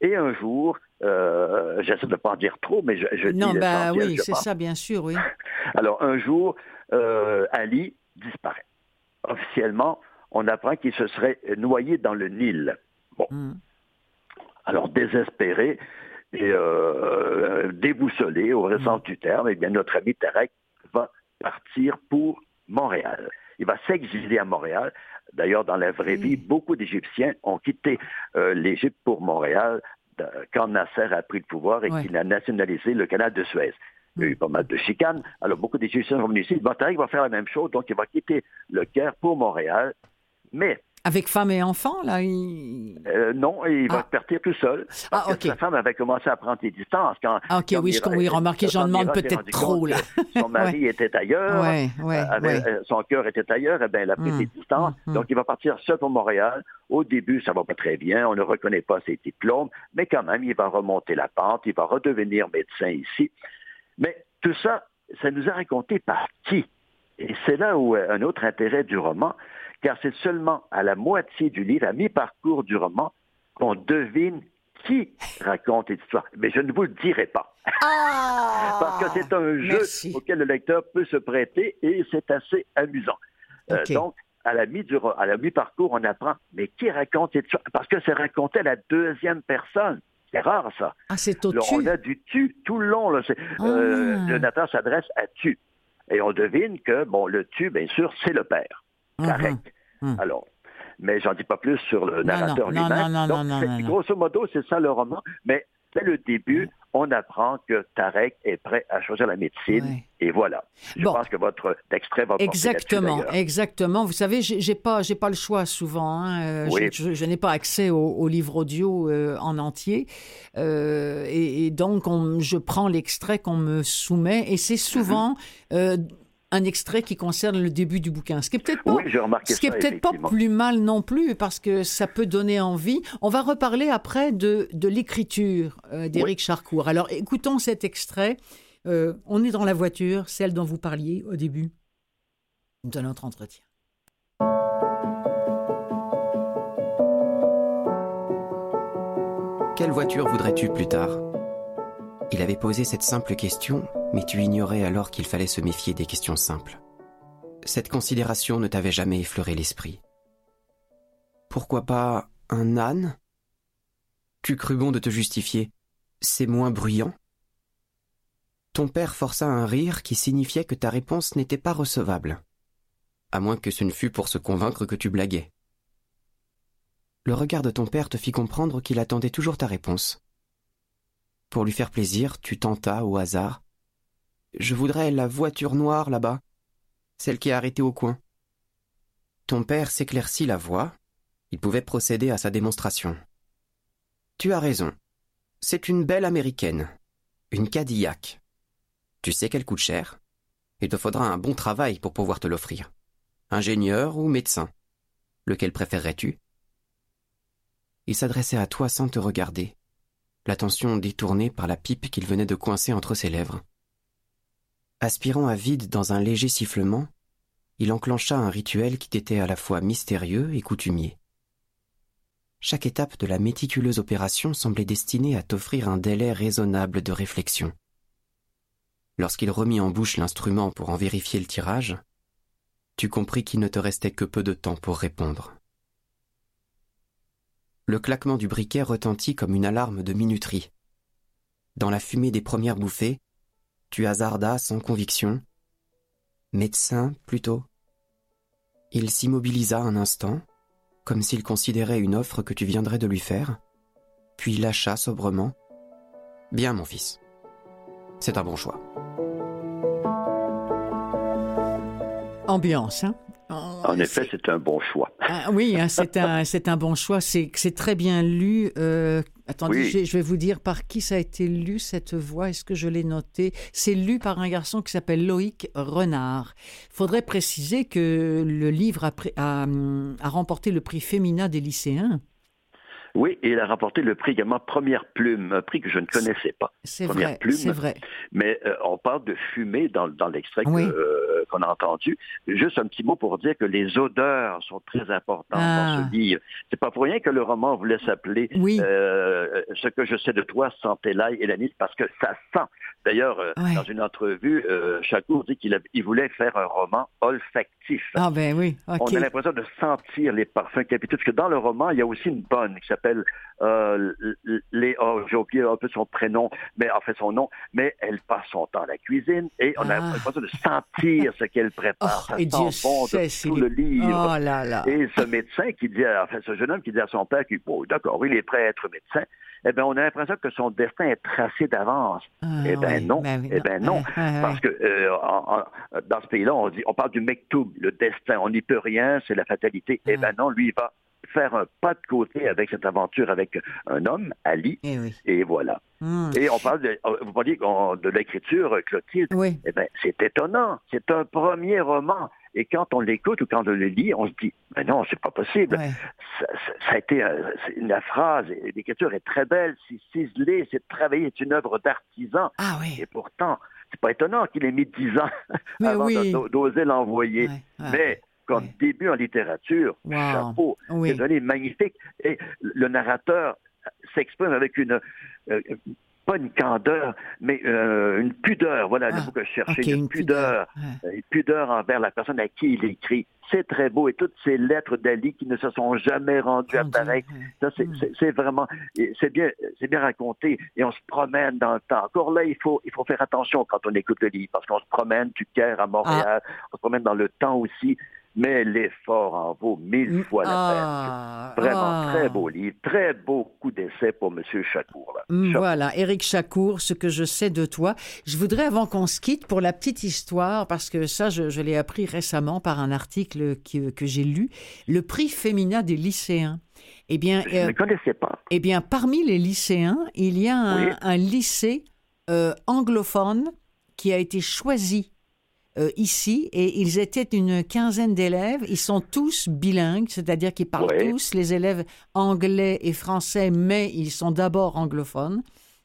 Speaker 10: Et un jour, euh, j'essaie de ne pas en dire trop, mais je, je dis
Speaker 1: non, bah
Speaker 10: l'essentiel,
Speaker 1: oui, c'est ça, bien sûr, oui.
Speaker 10: Alors, un jour, euh, Ali disparaît. Officiellement, on apprend qu'il se serait noyé dans le Nil. Bon.
Speaker 1: Mm.
Speaker 10: Alors, désespéré et euh, déboussolé, au
Speaker 1: Mm.
Speaker 10: sens du terme, eh bien, notre ami Tarek va partir pour Montréal. Il va s'exiler à Montréal. D'ailleurs, dans la vraie
Speaker 1: Mm.
Speaker 10: vie, beaucoup d'Égyptiens ont quitté euh, l'Égypte pour Montréal quand Nasser a pris le pouvoir et qu'il a nationalisé le canal de Suez. Il y a eu pas mal de chicanes. Alors, beaucoup d'Égyptiens sont venus ici. Tarek va faire la même chose, donc il va quitter le Caire pour Montréal. Mais
Speaker 1: Avec femme et enfant, là, il...
Speaker 10: euh, non, il va
Speaker 1: Ah.
Speaker 10: partir tout seul.
Speaker 1: Ah,
Speaker 10: Parce que sa femme avait commencé à prendre ses distances. Quand,
Speaker 1: Ah, ok,
Speaker 10: quand
Speaker 1: oui, je- oui, remarquez,
Speaker 10: quand
Speaker 1: j'en demande peut-être trop, là.
Speaker 10: Son mari était ailleurs.
Speaker 1: Ouais, ouais,
Speaker 10: euh, avait- euh, son cœur était ailleurs, eh bien, elle a pris
Speaker 1: Mm,
Speaker 10: ses distances.
Speaker 1: mm, mm.
Speaker 10: Donc, il va partir seul pour Montréal. Au début, ça va pas très bien. On ne reconnaît pas ses diplômes. Mais quand même, il va remonter la pente. Il va redevenir médecin ici. Mais tout ça, ça nous a raconté par qui? Et c'est là où euh, un autre intérêt du roman, car c'est seulement à la moitié du livre, à mi-parcours du roman, qu'on devine qui raconte l'histoire. Mais je ne vous le dirai pas.
Speaker 1: Ah!
Speaker 10: Parce que c'est un jeu
Speaker 1: Merci.
Speaker 10: auquel le lecteur peut se prêter et c'est assez amusant. Euh, donc, à la mi mi-parcours, on apprend, mais qui raconte cette histoire? Parce que c'est raconté à la deuxième personne. C'est rare, ça.
Speaker 1: Ah, c'est au
Speaker 10: Là,
Speaker 1: tu.
Speaker 10: on a du tu tout le long. Là. C'est- euh,
Speaker 1: Ah.
Speaker 10: le narrateur s'adresse à tu. Et on devine que, bon, le tu, bien sûr, c'est le père.
Speaker 1: Mhm.
Speaker 10: Correct.
Speaker 1: Mhm.
Speaker 10: Alors, mais j'en dis pas plus sur le narrateur
Speaker 1: non, non,
Speaker 10: lui-même.
Speaker 1: non, non,
Speaker 10: Donc,
Speaker 1: non.
Speaker 10: Grosso modo, c'est ça le roman. Mais dès le début, on apprend que Tarek est prêt à choisir la médecine. Et voilà. Je
Speaker 1: Bon.
Speaker 10: pense que votre extrait va
Speaker 1: Exactement, exactement. Vous savez, j'ai pas, j'ai pas le choix souvent. hein. Euh,
Speaker 10: Oui.
Speaker 1: Je, je- je n'ai pas accès au, au livre audio euh, en entier, Euh, et, et donc on- je prends l'extrait qu'on me soumet, et c'est souvent euh, un extrait qui concerne le début du bouquin. Ce qui est peut-être pas,
Speaker 10: Oui, j'ai remarqué
Speaker 1: ce qui est
Speaker 10: ça,
Speaker 1: peut-être pas plus mal non plus, parce que ça peut donner envie. On va reparler après de, de l'écriture euh, d'Éric Charcourt. Alors écoutons cet extrait. Euh, on est dans la voiture, celle dont vous parliez au début de notre entretien.
Speaker 11: Quelle voiture voudrais-tu plus tard? Il avait posé cette simple question, mais tu ignorais alors qu'il fallait se méfier des questions simples. Cette considération ne t'avait jamais effleuré l'esprit. Pourquoi pas un âne? Tu crus bon de te justifier? C'est moins bruyant? Ton père força un rire qui signifiait que ta réponse n'était pas recevable. À moins que ce ne fût pour se convaincre que tu blaguais. Le regard de ton père te fit comprendre qu'il attendait toujours ta réponse. Pour lui faire plaisir, tu tentas au hasard. Je voudrais la voiture noire là-bas, celle qui est arrêtée au coin. Ton père s'éclaircit la voix. Il pouvait procéder à sa démonstration. Tu as raison. C'est une belle américaine. Une Cadillac. Tu sais qu'elle coûte cher. Il te faudra un bon travail pour pouvoir te l'offrir. Ingénieur ou médecin Lequel préférerais-tu? Il s'adressait à toi sans te regarder, l'attention détournée par la pipe qu'il venait de coincer entre ses lèvres. Aspirant à vide dans un léger sifflement, il enclencha un rituel qui était à la fois mystérieux et coutumier. Chaque étape de la méticuleuse opération semblait destinée à t'offrir un délai raisonnable de réflexion. Lorsqu'il remit en bouche l'instrument pour en vérifier le tirage, tu compris qu'il ne te restait que peu de temps pour répondre. Le claquement du briquet retentit comme une alarme de minuterie. Dans la fumée des premières bouffées, tu hasardas sans conviction. Médecin, plutôt. Il s'immobilisa un instant, comme s'il considérait une offre que tu viendrais de lui faire, puis lâcha sobrement. Bien, mon fils. C'est un bon choix.
Speaker 1: Ambiance, hein?
Speaker 10: En effet, c'est un bon choix.
Speaker 1: Ah oui, hein, c'est un, c'est un bon choix. C'est, c'est très bien lu. Euh, attendez,
Speaker 10: Oui.
Speaker 1: je, vais vous dire par qui ça a été lu, cette voix. Est-ce que je l'ai noté C'est lu par un garçon qui s'appelle Loïc Renard. faudrait préciser que le livre a, pris- a, a remporté le prix Femina des lycéens.
Speaker 10: Oui, et il a remporté le prix également Première Plume, un prix que je ne connaissais pas.
Speaker 1: C'est
Speaker 10: Première
Speaker 1: vrai,
Speaker 10: Plume.
Speaker 1: c'est vrai.
Speaker 10: Mais euh, on parle de fumée dans, dans l'extrait que,
Speaker 1: Oui.
Speaker 10: euh, qu'on a entendu. Juste un petit mot pour dire que les odeurs sont très importantes
Speaker 1: Ah.
Speaker 10: dans ce livre. C'est pas pour rien que le roman voulait s'appeler
Speaker 1: Oui.
Speaker 10: euh, Ce que je sais de toi, santé l'ail et l'anis, parce que ça sent. D'ailleurs, euh,
Speaker 1: Ouais.
Speaker 10: dans une entrevue, euh, Chacour dit qu'il il voulait faire un roman olfactif.
Speaker 1: Ah ben oui.
Speaker 10: On a l'impression de sentir les parfums capitaux, parce que dans le roman, il y a aussi une bonne qui s'appelle euh, les, oh, j'ai oublié un peu son prénom, mais en fait son nom, mais elle passe son temps à la cuisine et on a
Speaker 1: Ah.
Speaker 10: l'impression de sentir ce qu'elle prépare.
Speaker 1: Oh,
Speaker 10: Ça
Speaker 1: et Dieu
Speaker 10: de tout le livre.
Speaker 1: Oh là là.
Speaker 10: Et ce médecin qui dit, à- enfin ce jeune homme qui dit à son père, qui, bon, d'accord, il est prêt à être médecin, eh bien, on a l'impression que son destin est tracé d'avance.
Speaker 1: Ah,
Speaker 10: eh bien non,
Speaker 1: Ben
Speaker 10: eh ben non,
Speaker 1: ouais.
Speaker 10: parce que euh, en- en- dans ce pays-là, on dit, on parle du mektoub, le destin, on n'y peut rien, c'est la fatalité. Eh ben non, lui, il va faire un pas de côté avec cette aventure avec un homme, Ali,
Speaker 1: Eh oui.
Speaker 10: et voilà.
Speaker 1: Hmm.
Speaker 10: Et on parle de, vous parliez de l'écriture, euh, Clotilde.
Speaker 1: Oui.
Speaker 10: Eh ben, c'est étonnant. C'est un premier roman. Et quand on l'écoute ou quand on le lit, on se dit, mais non, c'est pas possible.
Speaker 1: Ouais.
Speaker 10: Ça, ça- ça a été, euh, la phrase, l'écriture est très belle, c'est ciselé, c'est travaillé, c'est une œuvre d'artisan.
Speaker 1: Ah oui.
Speaker 10: Et pourtant, c'est pas étonnant qu'il ait mis dix ans
Speaker 1: Mais
Speaker 10: avant
Speaker 1: oui.
Speaker 10: d'oser l'envoyer.
Speaker 1: Ouais.
Speaker 10: Mais comme début en littérature.
Speaker 1: Wow.
Speaker 10: Chapeau.
Speaker 1: Oui.
Speaker 10: Magnifique. Et le narrateur s'exprime avec une, euh, pas une candeur, mais euh, une pudeur. Voilà le
Speaker 1: Ah,
Speaker 10: mot que je cherchais. une,
Speaker 1: une
Speaker 10: pudeur.
Speaker 1: pudeur.
Speaker 10: Une pudeur envers la personne à qui il écrit. C'est très beau. Et toutes ces lettres d'Ali qui ne se sont jamais rendues à pareil. Ça, c'est-
Speaker 1: Hmm.
Speaker 10: vraiment, c'est bien, c'est bien raconté. Et on se promène dans le temps. Encore là, il faut, il faut faire attention quand on écoute le livre, parce qu'on se promène du Caire à Montréal, on se promène dans le temps aussi. Mais l'effort en vaut mille fois la
Speaker 1: Ah,
Speaker 10: peine. Vraiment
Speaker 1: ah.
Speaker 10: très beau livre, très beau coup d'essai pour M. Chacour.
Speaker 1: Mm,
Speaker 10: Chapeau.
Speaker 1: Voilà, Éric Chacour, ce que je sais de toi. Je voudrais, avant qu'on se quitte, pour la petite histoire, parce que ça, je, je l'ai appris récemment par un article que, que j'ai lu, le prix féminin des lycéens. Eh bien,
Speaker 10: Je ne connaissais pas.
Speaker 1: eh bien, parmi les lycéens, il y a un,
Speaker 10: Oui.
Speaker 1: un lycée euh, anglophone qui a été choisi euh, ici et ils étaient une quinzaine d'élèves. Ils sont tous bilingues, c'est-à-dire qu'ils parlent tous les élèves anglais et français, mais ils sont d'abord anglophones.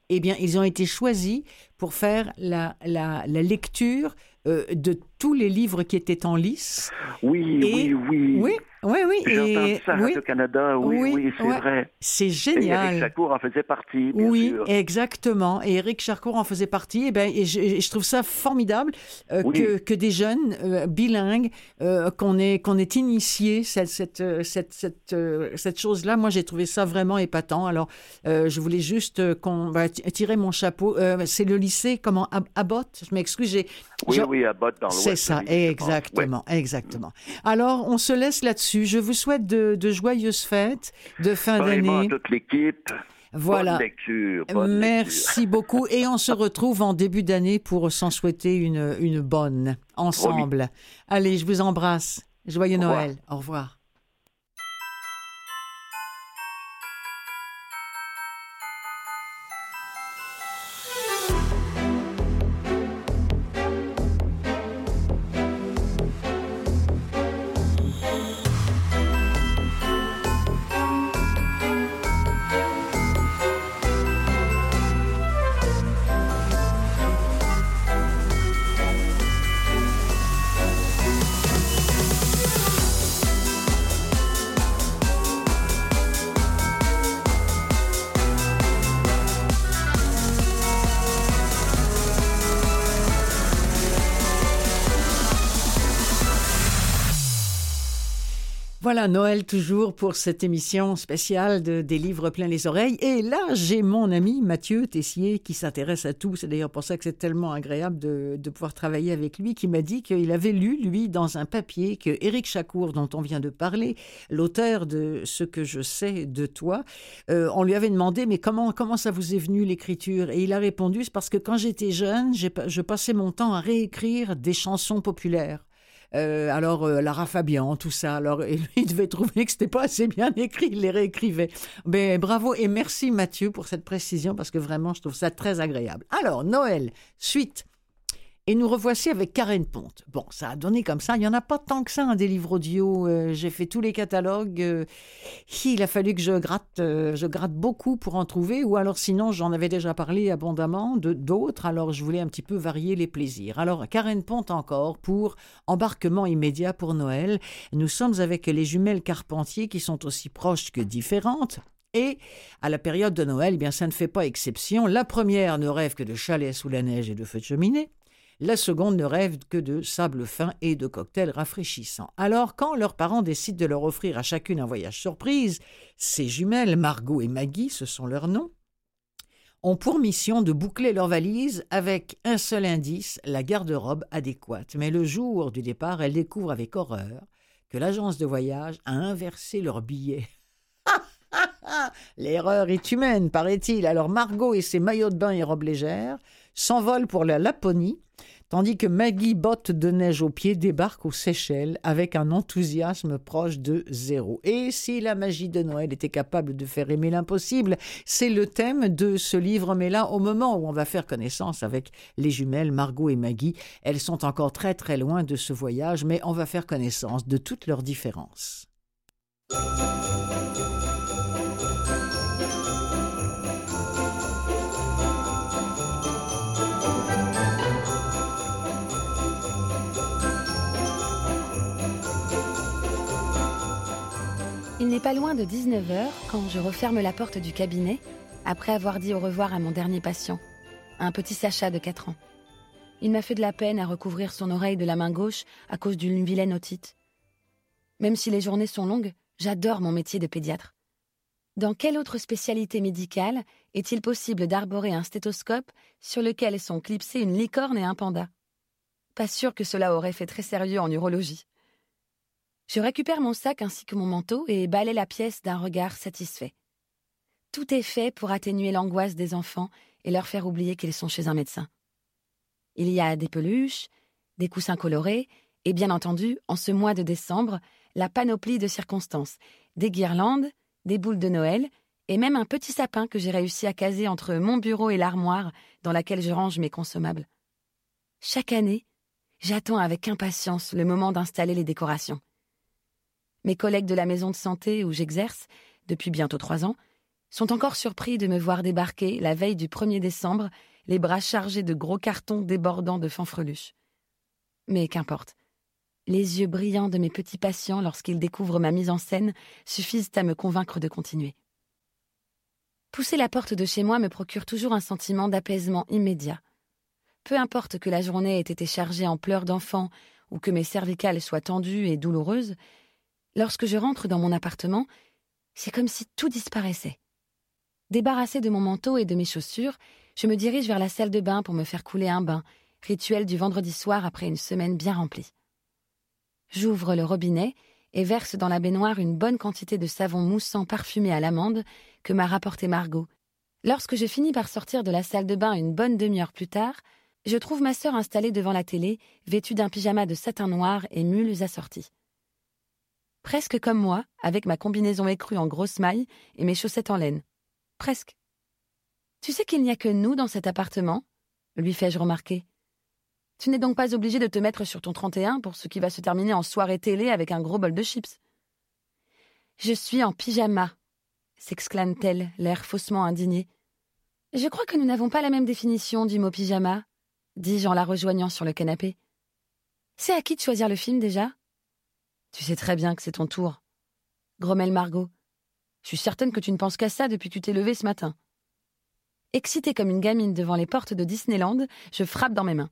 Speaker 1: Eh bien, ils ont été choisis pour faire la, la, la lecture euh, de tous les livres qui étaient en lice.
Speaker 10: Oui,
Speaker 1: Et-
Speaker 10: oui, oui.
Speaker 1: Oui, oui, oui. Et-
Speaker 10: ça
Speaker 1: oui,
Speaker 10: Radio-Canada, oui,
Speaker 1: Oui,
Speaker 10: oui, c'est
Speaker 1: ouais.
Speaker 10: vrai.
Speaker 1: c'est
Speaker 10: Et Eric
Speaker 1: génial.
Speaker 10: Chacour en faisait partie, bien
Speaker 1: Oui,
Speaker 10: sûr.
Speaker 1: exactement. Et Eric Charcourt en faisait partie. Et, ben, et je, et je trouve ça formidable euh, que, que des jeunes euh, bilingues, euh, qu'on ait, qu'on ait initié cette, cette, cette, cette, cette chose-là. Moi, j'ai trouvé ça vraiment épatant. Alors, je voulais juste qu'on bah, tirer mon chapeau. C'est le lycée, comment, Ab- Abbott? Je m'excuse. j'ai-
Speaker 10: Oui, oui, à Botte dans l'Ouest.
Speaker 1: C'est ça, exactement, exactement. Alors, on se laisse là-dessus. Je vous souhaite de, de joyeuses fêtes de fin d'année.
Speaker 10: toute l'équipe.
Speaker 1: Voilà.
Speaker 10: Bonne lecture. bonne
Speaker 1: Merci beaucoup. Et on se retrouve en début d'année pour s'en souhaiter une, une bonne ensemble. Allez, je vous embrasse. Joyeux
Speaker 10: Au revoir.
Speaker 1: Noël. Au revoir. Voilà, Noël toujours pour cette émission spéciale de, des livres plein les oreilles. Et là, j'ai mon ami Mathieu Tessier qui s'intéresse à tout. C'est d'ailleurs pour ça que c'est tellement agréable de, pouvoir travailler avec lui, qui m'a dit qu'il avait lu, lui, dans un papier que Éric Chacour, dont on vient de parler, l'auteur de Ce que je sais de toi, euh, on lui avait demandé, mais comment, comment ça vous est venu l'écriture? Et il a répondu, c'est parce que quand j'étais jeune, je passais mon temps à réécrire des chansons populaires. Euh, alors, euh, Lara Fabian, tout ça. Alors, il devait trouver que c'était pas assez bien écrit, il les réécrivait. Mais bravo et merci Mathieu pour cette précision parce que vraiment, je trouve ça très agréable. Alors, Noël, suite. Et nous revoici avec Karen Ponte. Bon, ça a donné comme ça. Il n'y en a pas tant que ça, hein, des livres audio. Euh, J'ai fait tous les catalogues. Euh, il a fallu que je gratte, euh, je gratte beaucoup pour en trouver. Ou alors, sinon, j'en avais déjà parlé abondamment de d'autres. Alors, je voulais un petit peu varier les plaisirs. Alors, Karen Ponte encore pour embarquement immédiat pour Noël. Nous sommes avec les jumelles Carpentier qui sont aussi proches que différentes. Et à la période de Noël, eh bien, ça ne fait pas exception. La première ne rêve que de chalets sous la neige et de feux de cheminée. La seconde ne rêve que de sable fin et de cocktails rafraîchissants. Alors, quand leurs parents décident de leur offrir à chacune un voyage surprise, ces jumelles, Margot et Maggie, ce sont leurs noms, ont pour mission de boucler leurs valises avec un seul indice, la garde-robe adéquate. Mais le jour du départ, elles découvrent avec horreur que l'agence de voyage a inversé leurs billets. L'erreur est humaine, paraît-il. Alors Margot et ses maillots de bain et robes légères s'envolent pour la Laponie, tandis que Maggie, botte de neige aux pieds, débarque aux Seychelles avec un enthousiasme proche de zéro. Et si la magie de Noël était capable de faire aimer l'impossible, c'est le thème de ce livre, mais là, au moment où on va faire connaissance avec les jumelles Margot et Maggie, elles sont encore très très loin de ce voyage, mais on va faire connaissance de toutes leurs différences.
Speaker 12: N'est pas loin de 19h quand je referme la porte du cabinet après avoir dit au revoir à mon dernier patient, un petit Sacha de 4 ans. Il m'a fait de la peine à recouvrir son oreille de la main gauche à cause d'une vilaine otite. Même si les journées sont longues, j'adore mon métier de pédiatre. Dans quelle autre spécialité médicale est-il possible d'arborer un stéthoscope sur lequel sont clipsés une licorne et un panda? Pas sûr que cela aurait fait très sérieux en urologie. Je récupère mon sac ainsi que mon manteau et balaie la pièce d'un regard satisfait. Tout est fait pour atténuer l'angoisse des enfants et leur faire oublier qu'ils sont chez un médecin. Il y a des peluches, des coussins colorés, et bien entendu, en ce mois de décembre, la panoplie de circonstances, des guirlandes, des boules de Noël, et même un petit sapin que j'ai réussi à caser entre mon bureau et l'armoire dans laquelle je range mes consommables. Chaque année, j'attends avec impatience le moment d'installer les décorations. Mes collègues de la maison de santé où j'exerce, depuis bientôt trois ans, sont encore surpris de me voir débarquer la veille du 1er décembre, les bras chargés de gros cartons débordant de fanfreluches. Mais qu'importe. Les yeux brillants de mes petits patients lorsqu'ils découvrent ma mise en scène suffisent à me convaincre de continuer. Pousser la porte de chez moi me procure toujours un sentiment d'apaisement immédiat. Peu importe que la journée ait été chargée en pleurs d'enfants ou que mes cervicales soient tendues et douloureuses, lorsque je rentre dans mon appartement, c'est comme si tout disparaissait. Débarrassé de mon manteau et de mes chaussures, je me dirige vers la salle de bain pour me faire couler un bain, rituel du vendredi soir après une semaine bien remplie. J'ouvre le robinet et verse dans la baignoire une bonne quantité de savon moussant parfumé à l'amande que m'a rapporté Margot. Lorsque je finis par sortir de la salle de bain une bonne demi-heure plus tard, je trouve ma sœur installée devant la télé, vêtue d'un pyjama de satin noir et mules assorties. Presque comme moi, avec ma combinaison écrue en grosse maille et mes chaussettes en laine. Presque. Tu sais qu'il n'y a que nous dans cet appartement? lui fais-je remarquer. Tu n'es donc pas obligé de te mettre sur ton 31 pour ce qui va se terminer en soirée télé avec un gros bol de chips. Je suis en pyjama, s'exclame-t-elle, l'air faussement indigné. Je crois que nous n'avons pas la même définition du mot pyjama, dis-je en la rejoignant sur le canapé. C'est à qui de choisir le film déjà? Tu sais très bien que c'est ton tour. Grommelle Margot. Je suis certaine que tu ne penses qu'à ça depuis que tu t'es levée ce matin. Excitée comme une gamine devant les portes de Disneyland, je frappe dans mes mains.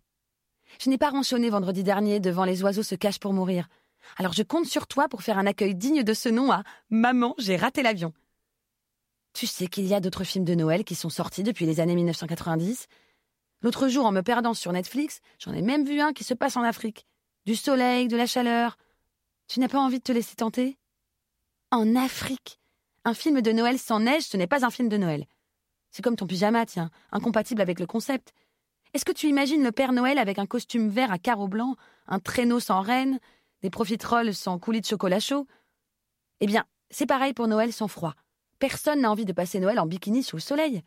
Speaker 12: Je n'ai pas ronchonné vendredi dernier devant les oiseaux se cachent pour mourir. Alors je compte sur toi pour faire un accueil digne de ce nom à Maman, j'ai raté l'avion. Tu sais qu'il y a d'autres films de Noël qui sont sortis depuis les années 1990 L'autre jour, en me perdant sur Netflix, j'en ai même vu un qui se passe en Afrique. Du soleil, de la chaleur. Tu n'as pas envie de te laisser tenter? En Afrique Un film de Noël sans neige, ce n'est pas un film de Noël. C'est comme ton pyjama, tiens, incompatible avec le concept. Est-ce que tu imagines le Père Noël avec un costume vert à carreaux blancs, un traîneau sans reine, des profiteroles sans coulis de chocolat chaud? Eh bien, c'est pareil pour Noël sans froid. Personne n'a envie de passer Noël en bikini sous le soleil.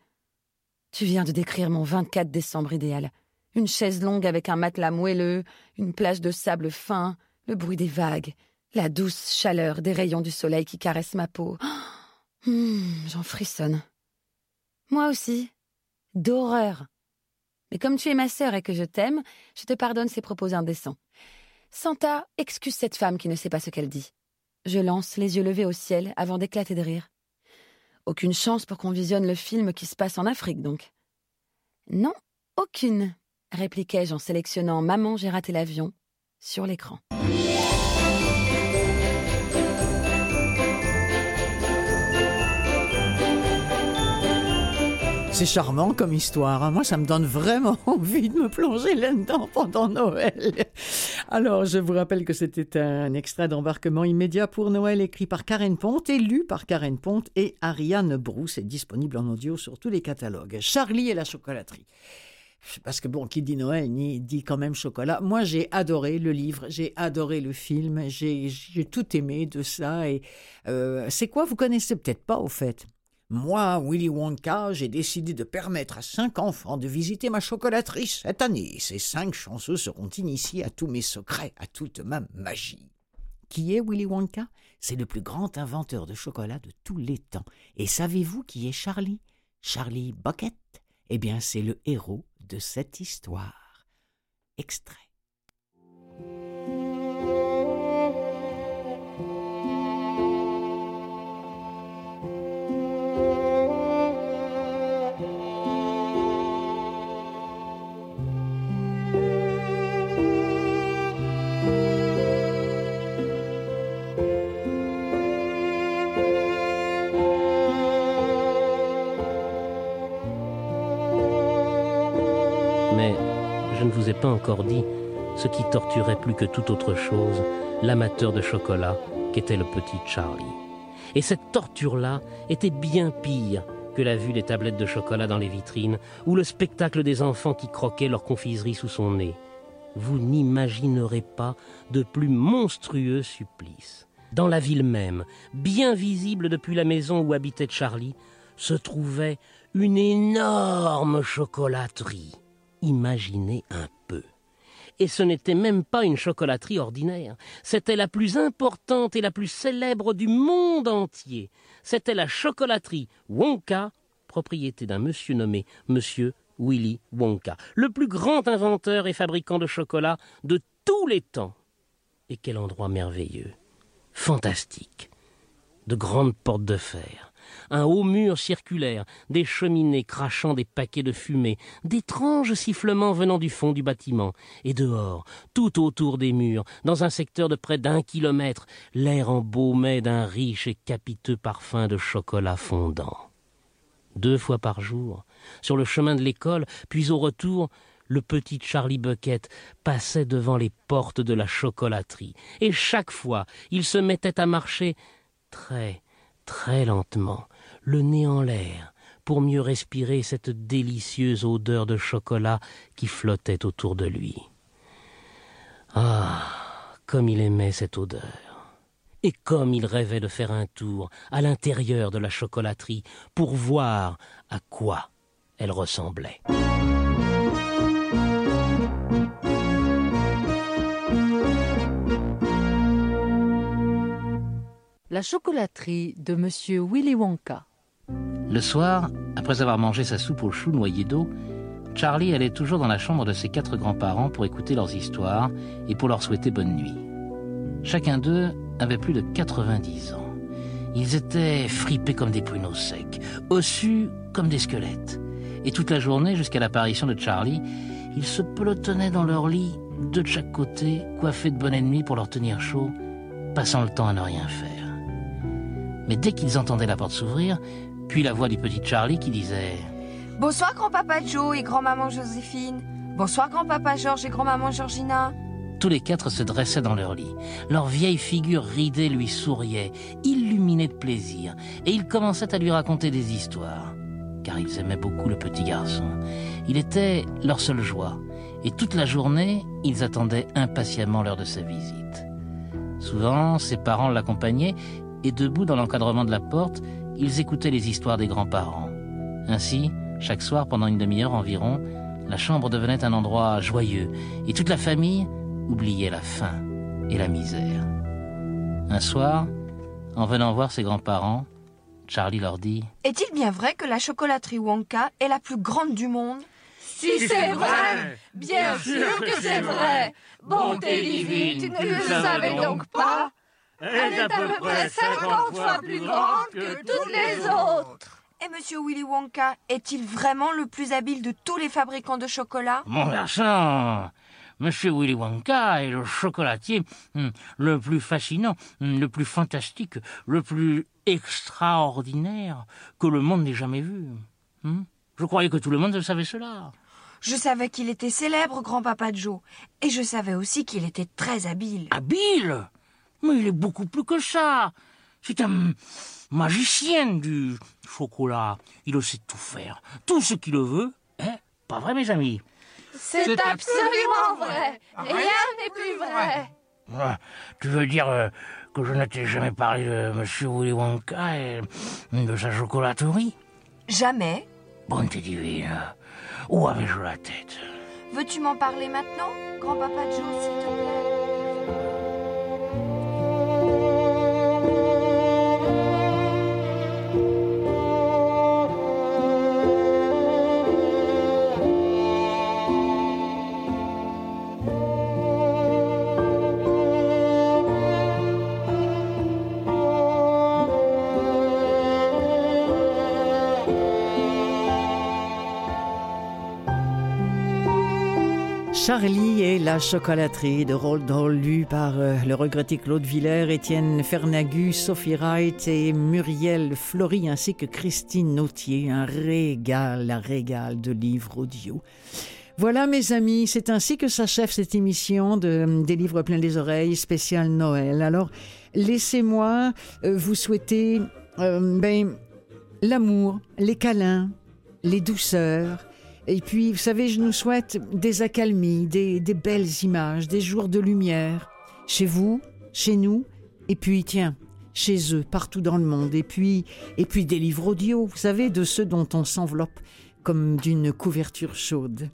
Speaker 12: Tu viens de décrire mon 24 décembre idéal. Une chaise longue avec un matelas moelleux, une plage de sable fin, le bruit des vagues, la douce chaleur des rayons du soleil qui caressent ma peau. Hum, j'en frissonne. Moi aussi. D'horreur. Mais comme tu es ma sœur et que je t'aime, je te pardonne ces propos indécents. Santa, excuse cette femme qui ne sait pas ce qu'elle dit. Je lance les yeux levés au ciel avant d'éclater de rire. Aucune chance pour qu'on visionne le film qui se passe en Afrique, donc. Non, aucune, répliquai-je en sélectionnant Maman, j'ai raté l'avion sur l'écran.
Speaker 1: C'est charmant comme histoire. Hein. Moi, ça me donne vraiment envie de me plonger là-dedans pendant Noël. Alors, je vous rappelle que c'était un extrait d'embarquement immédiat pour Noël écrit par Karen Ponte et lu par Karen Ponte et Ariane Brousse. est disponible en audio sur tous les catalogues. Charlie et la chocolaterie. Parce que bon, qui dit Noël, dit quand même chocolat. Moi, j'ai adoré le livre, j'ai adoré le film, j'ai tout aimé de ça. Et euh, c'est quoi? Vous connaissez peut-être pas, au fait. Moi, Willy Wonka, j'ai décidé de permettre à cinq enfants de visiter ma chocolaterie cette année. Ces cinq chanceux seront initiés à tous mes secrets, à toute ma magie. Qui est Willy Wonka? C'est le plus grand inventeur de chocolat de tous les temps. Et savez-vous qui est Charlie? Charlie Bucket Eh bien, c'est le héros de cette histoire. Extrait.
Speaker 13: Vous ai pas encore dit ce qui torturait plus que toute autre chose l'amateur de chocolat qu'était le petit Charlie. Et cette torture-là était bien pire que la vue des tablettes de chocolat dans les vitrines ou le spectacle des enfants qui croquaient leur confiserie sous son nez. Vous n'imaginerez pas de plus monstrueux supplice. Dans la ville même, bien visible depuis la maison où habitait Charlie, se trouvait une énorme chocolaterie. Imaginez un. Et ce n'était même pas une chocolaterie ordinaire, c'était la plus importante et la plus célèbre du monde entier. C'était la chocolaterie Wonka, propriété d'un monsieur nommé Monsieur Willy Wonka, le plus grand inventeur et fabricant de chocolat de tous les temps. Et quel endroit merveilleux, fantastique, de grandes portes de fer, un haut mur circulaire, des cheminées crachant des paquets de fumée, d'étranges sifflements venant du fond du bâtiment, et dehors, tout autour des murs, dans un secteur de près d'un kilomètre, l'air embaumait d'un riche et capiteux parfum de chocolat fondant. Deux fois par jour, sur le chemin de l'école, puis au retour, le petit Charlie Bucket passait devant les portes de la chocolaterie, et chaque fois il se mettait à marcher très, très lentement, le nez en l'air, pour mieux respirer cette délicieuse odeur de chocolat qui flottait autour de lui. Ah. Comme il aimait cette odeur. Et comme il rêvait de faire un tour à l'intérieur de la chocolaterie pour voir à quoi elle ressemblait.
Speaker 1: La chocolaterie de Monsieur Willy Wonka.
Speaker 13: Le soir, après avoir mangé sa soupe aux choux noyée d'eau, Charlie allait toujours dans la chambre de ses quatre grands-parents pour écouter leurs histoires et pour leur souhaiter bonne nuit. Chacun d'eux avait plus de 90 ans. Ils étaient fripés comme des pruneaux secs, ossus comme des squelettes. Et toute la journée, jusqu'à l'apparition de Charlie, ils se pelotonnaient dans leur lit, deux de chaque côté, coiffés de bonne nuit pour leur tenir chaud, passant le temps à ne rien faire. Mais dès qu'ils entendaient la porte s'ouvrir, puis la voix du petit Charlie qui disait
Speaker 14: Bonsoir grand-papa Joe et grand-maman Joséphine. Bonsoir grand-papa Georges et grand-maman Georgina.
Speaker 13: Tous les quatre se dressaient dans leur lit. Leur vieille figure ridée lui souriait, illuminée de plaisir, et ils commençaient à lui raconter des histoires. Car ils aimaient beaucoup le petit garçon. Il était leur seule joie, et toute la journée, ils attendaient impatiemment l'heure de sa visite. Souvent, ses parents l'accompagnaient, et debout dans l'encadrement de la porte, ils écoutaient les histoires des grands-parents. Ainsi, chaque soir, pendant une demi-heure environ, la chambre devenait un endroit joyeux, et toute la famille oubliait la faim et la misère. Un soir, en venant voir ses grands-parents, Charlie leur dit
Speaker 14: Est-il bien vrai que la chocolaterie Wonka est la plus grande du monde?
Speaker 15: Si c'est vrai, bien sûr que c'est vrai. Bonté divine, tu ne le savais donc pas est à peu près 50 fois plus grande que toutes les autres.
Speaker 14: Et Monsieur Willy Wonka est-il vraiment le plus habile de tous les fabricants de chocolat?
Speaker 13: Mon garçon, Monsieur Willy Wonka est le chocolatier hum, le plus fascinant, hum, le plus fantastique, le plus extraordinaire que le monde n'ait jamais vu. Hum. Je croyais que tout le monde savait cela.
Speaker 14: Je savais qu'il était célèbre, grand-papa Joe, et je savais aussi qu'il était très habile.
Speaker 13: Habile? Mais il est beaucoup plus que ça. C'est un magicien du chocolat. Il sait tout faire, tout ce qu'il veut. Hein Pas vrai, mes amis?
Speaker 15: C'est absolument vrai. Rien n'est plus vrai.
Speaker 13: Ah, tu veux dire euh, que je ne t'ai jamais parlé de Monsieur Willy Wonka et de sa chocolaterie?
Speaker 14: Jamais.
Speaker 13: Bonté divine. Où avais-je la tête?
Speaker 14: Veux-tu m'en parler maintenant, grand-papa Joe, s'il te plaît?
Speaker 1: Charlie et la chocolaterie de Roald Dahl, lu par euh, le regretté Claude Villers, Étienne Fernagu, Sophie Wright et Muriel Flory, ainsi que Christine Nautier. Un régal, un régal de livres audio. Voilà mes amis, c'est ainsi que s'achève cette émission de des livres pleins les oreilles spécial Noël. Alors laissez-moi euh, vous souhaiter euh, ben, l'amour, les câlins, les douceurs. Et puis, vous savez, je nous souhaite des accalmies, des, des belles images, des jours de lumière, chez vous, chez nous, et puis, tiens, chez eux, partout dans le monde. Et puis, et puis des livres audio, vous savez, de ceux dont on s'enveloppe comme d'une couverture chaude.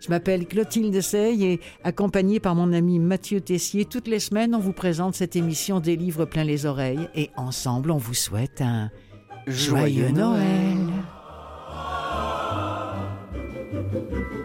Speaker 1: Je m'appelle Clotilde Sey et accompagnée par mon ami Mathieu Tessier, toutes les semaines, on vous présente cette émission des livres plein les oreilles et ensemble, on vous souhaite un joyeux, Noël. Thank you.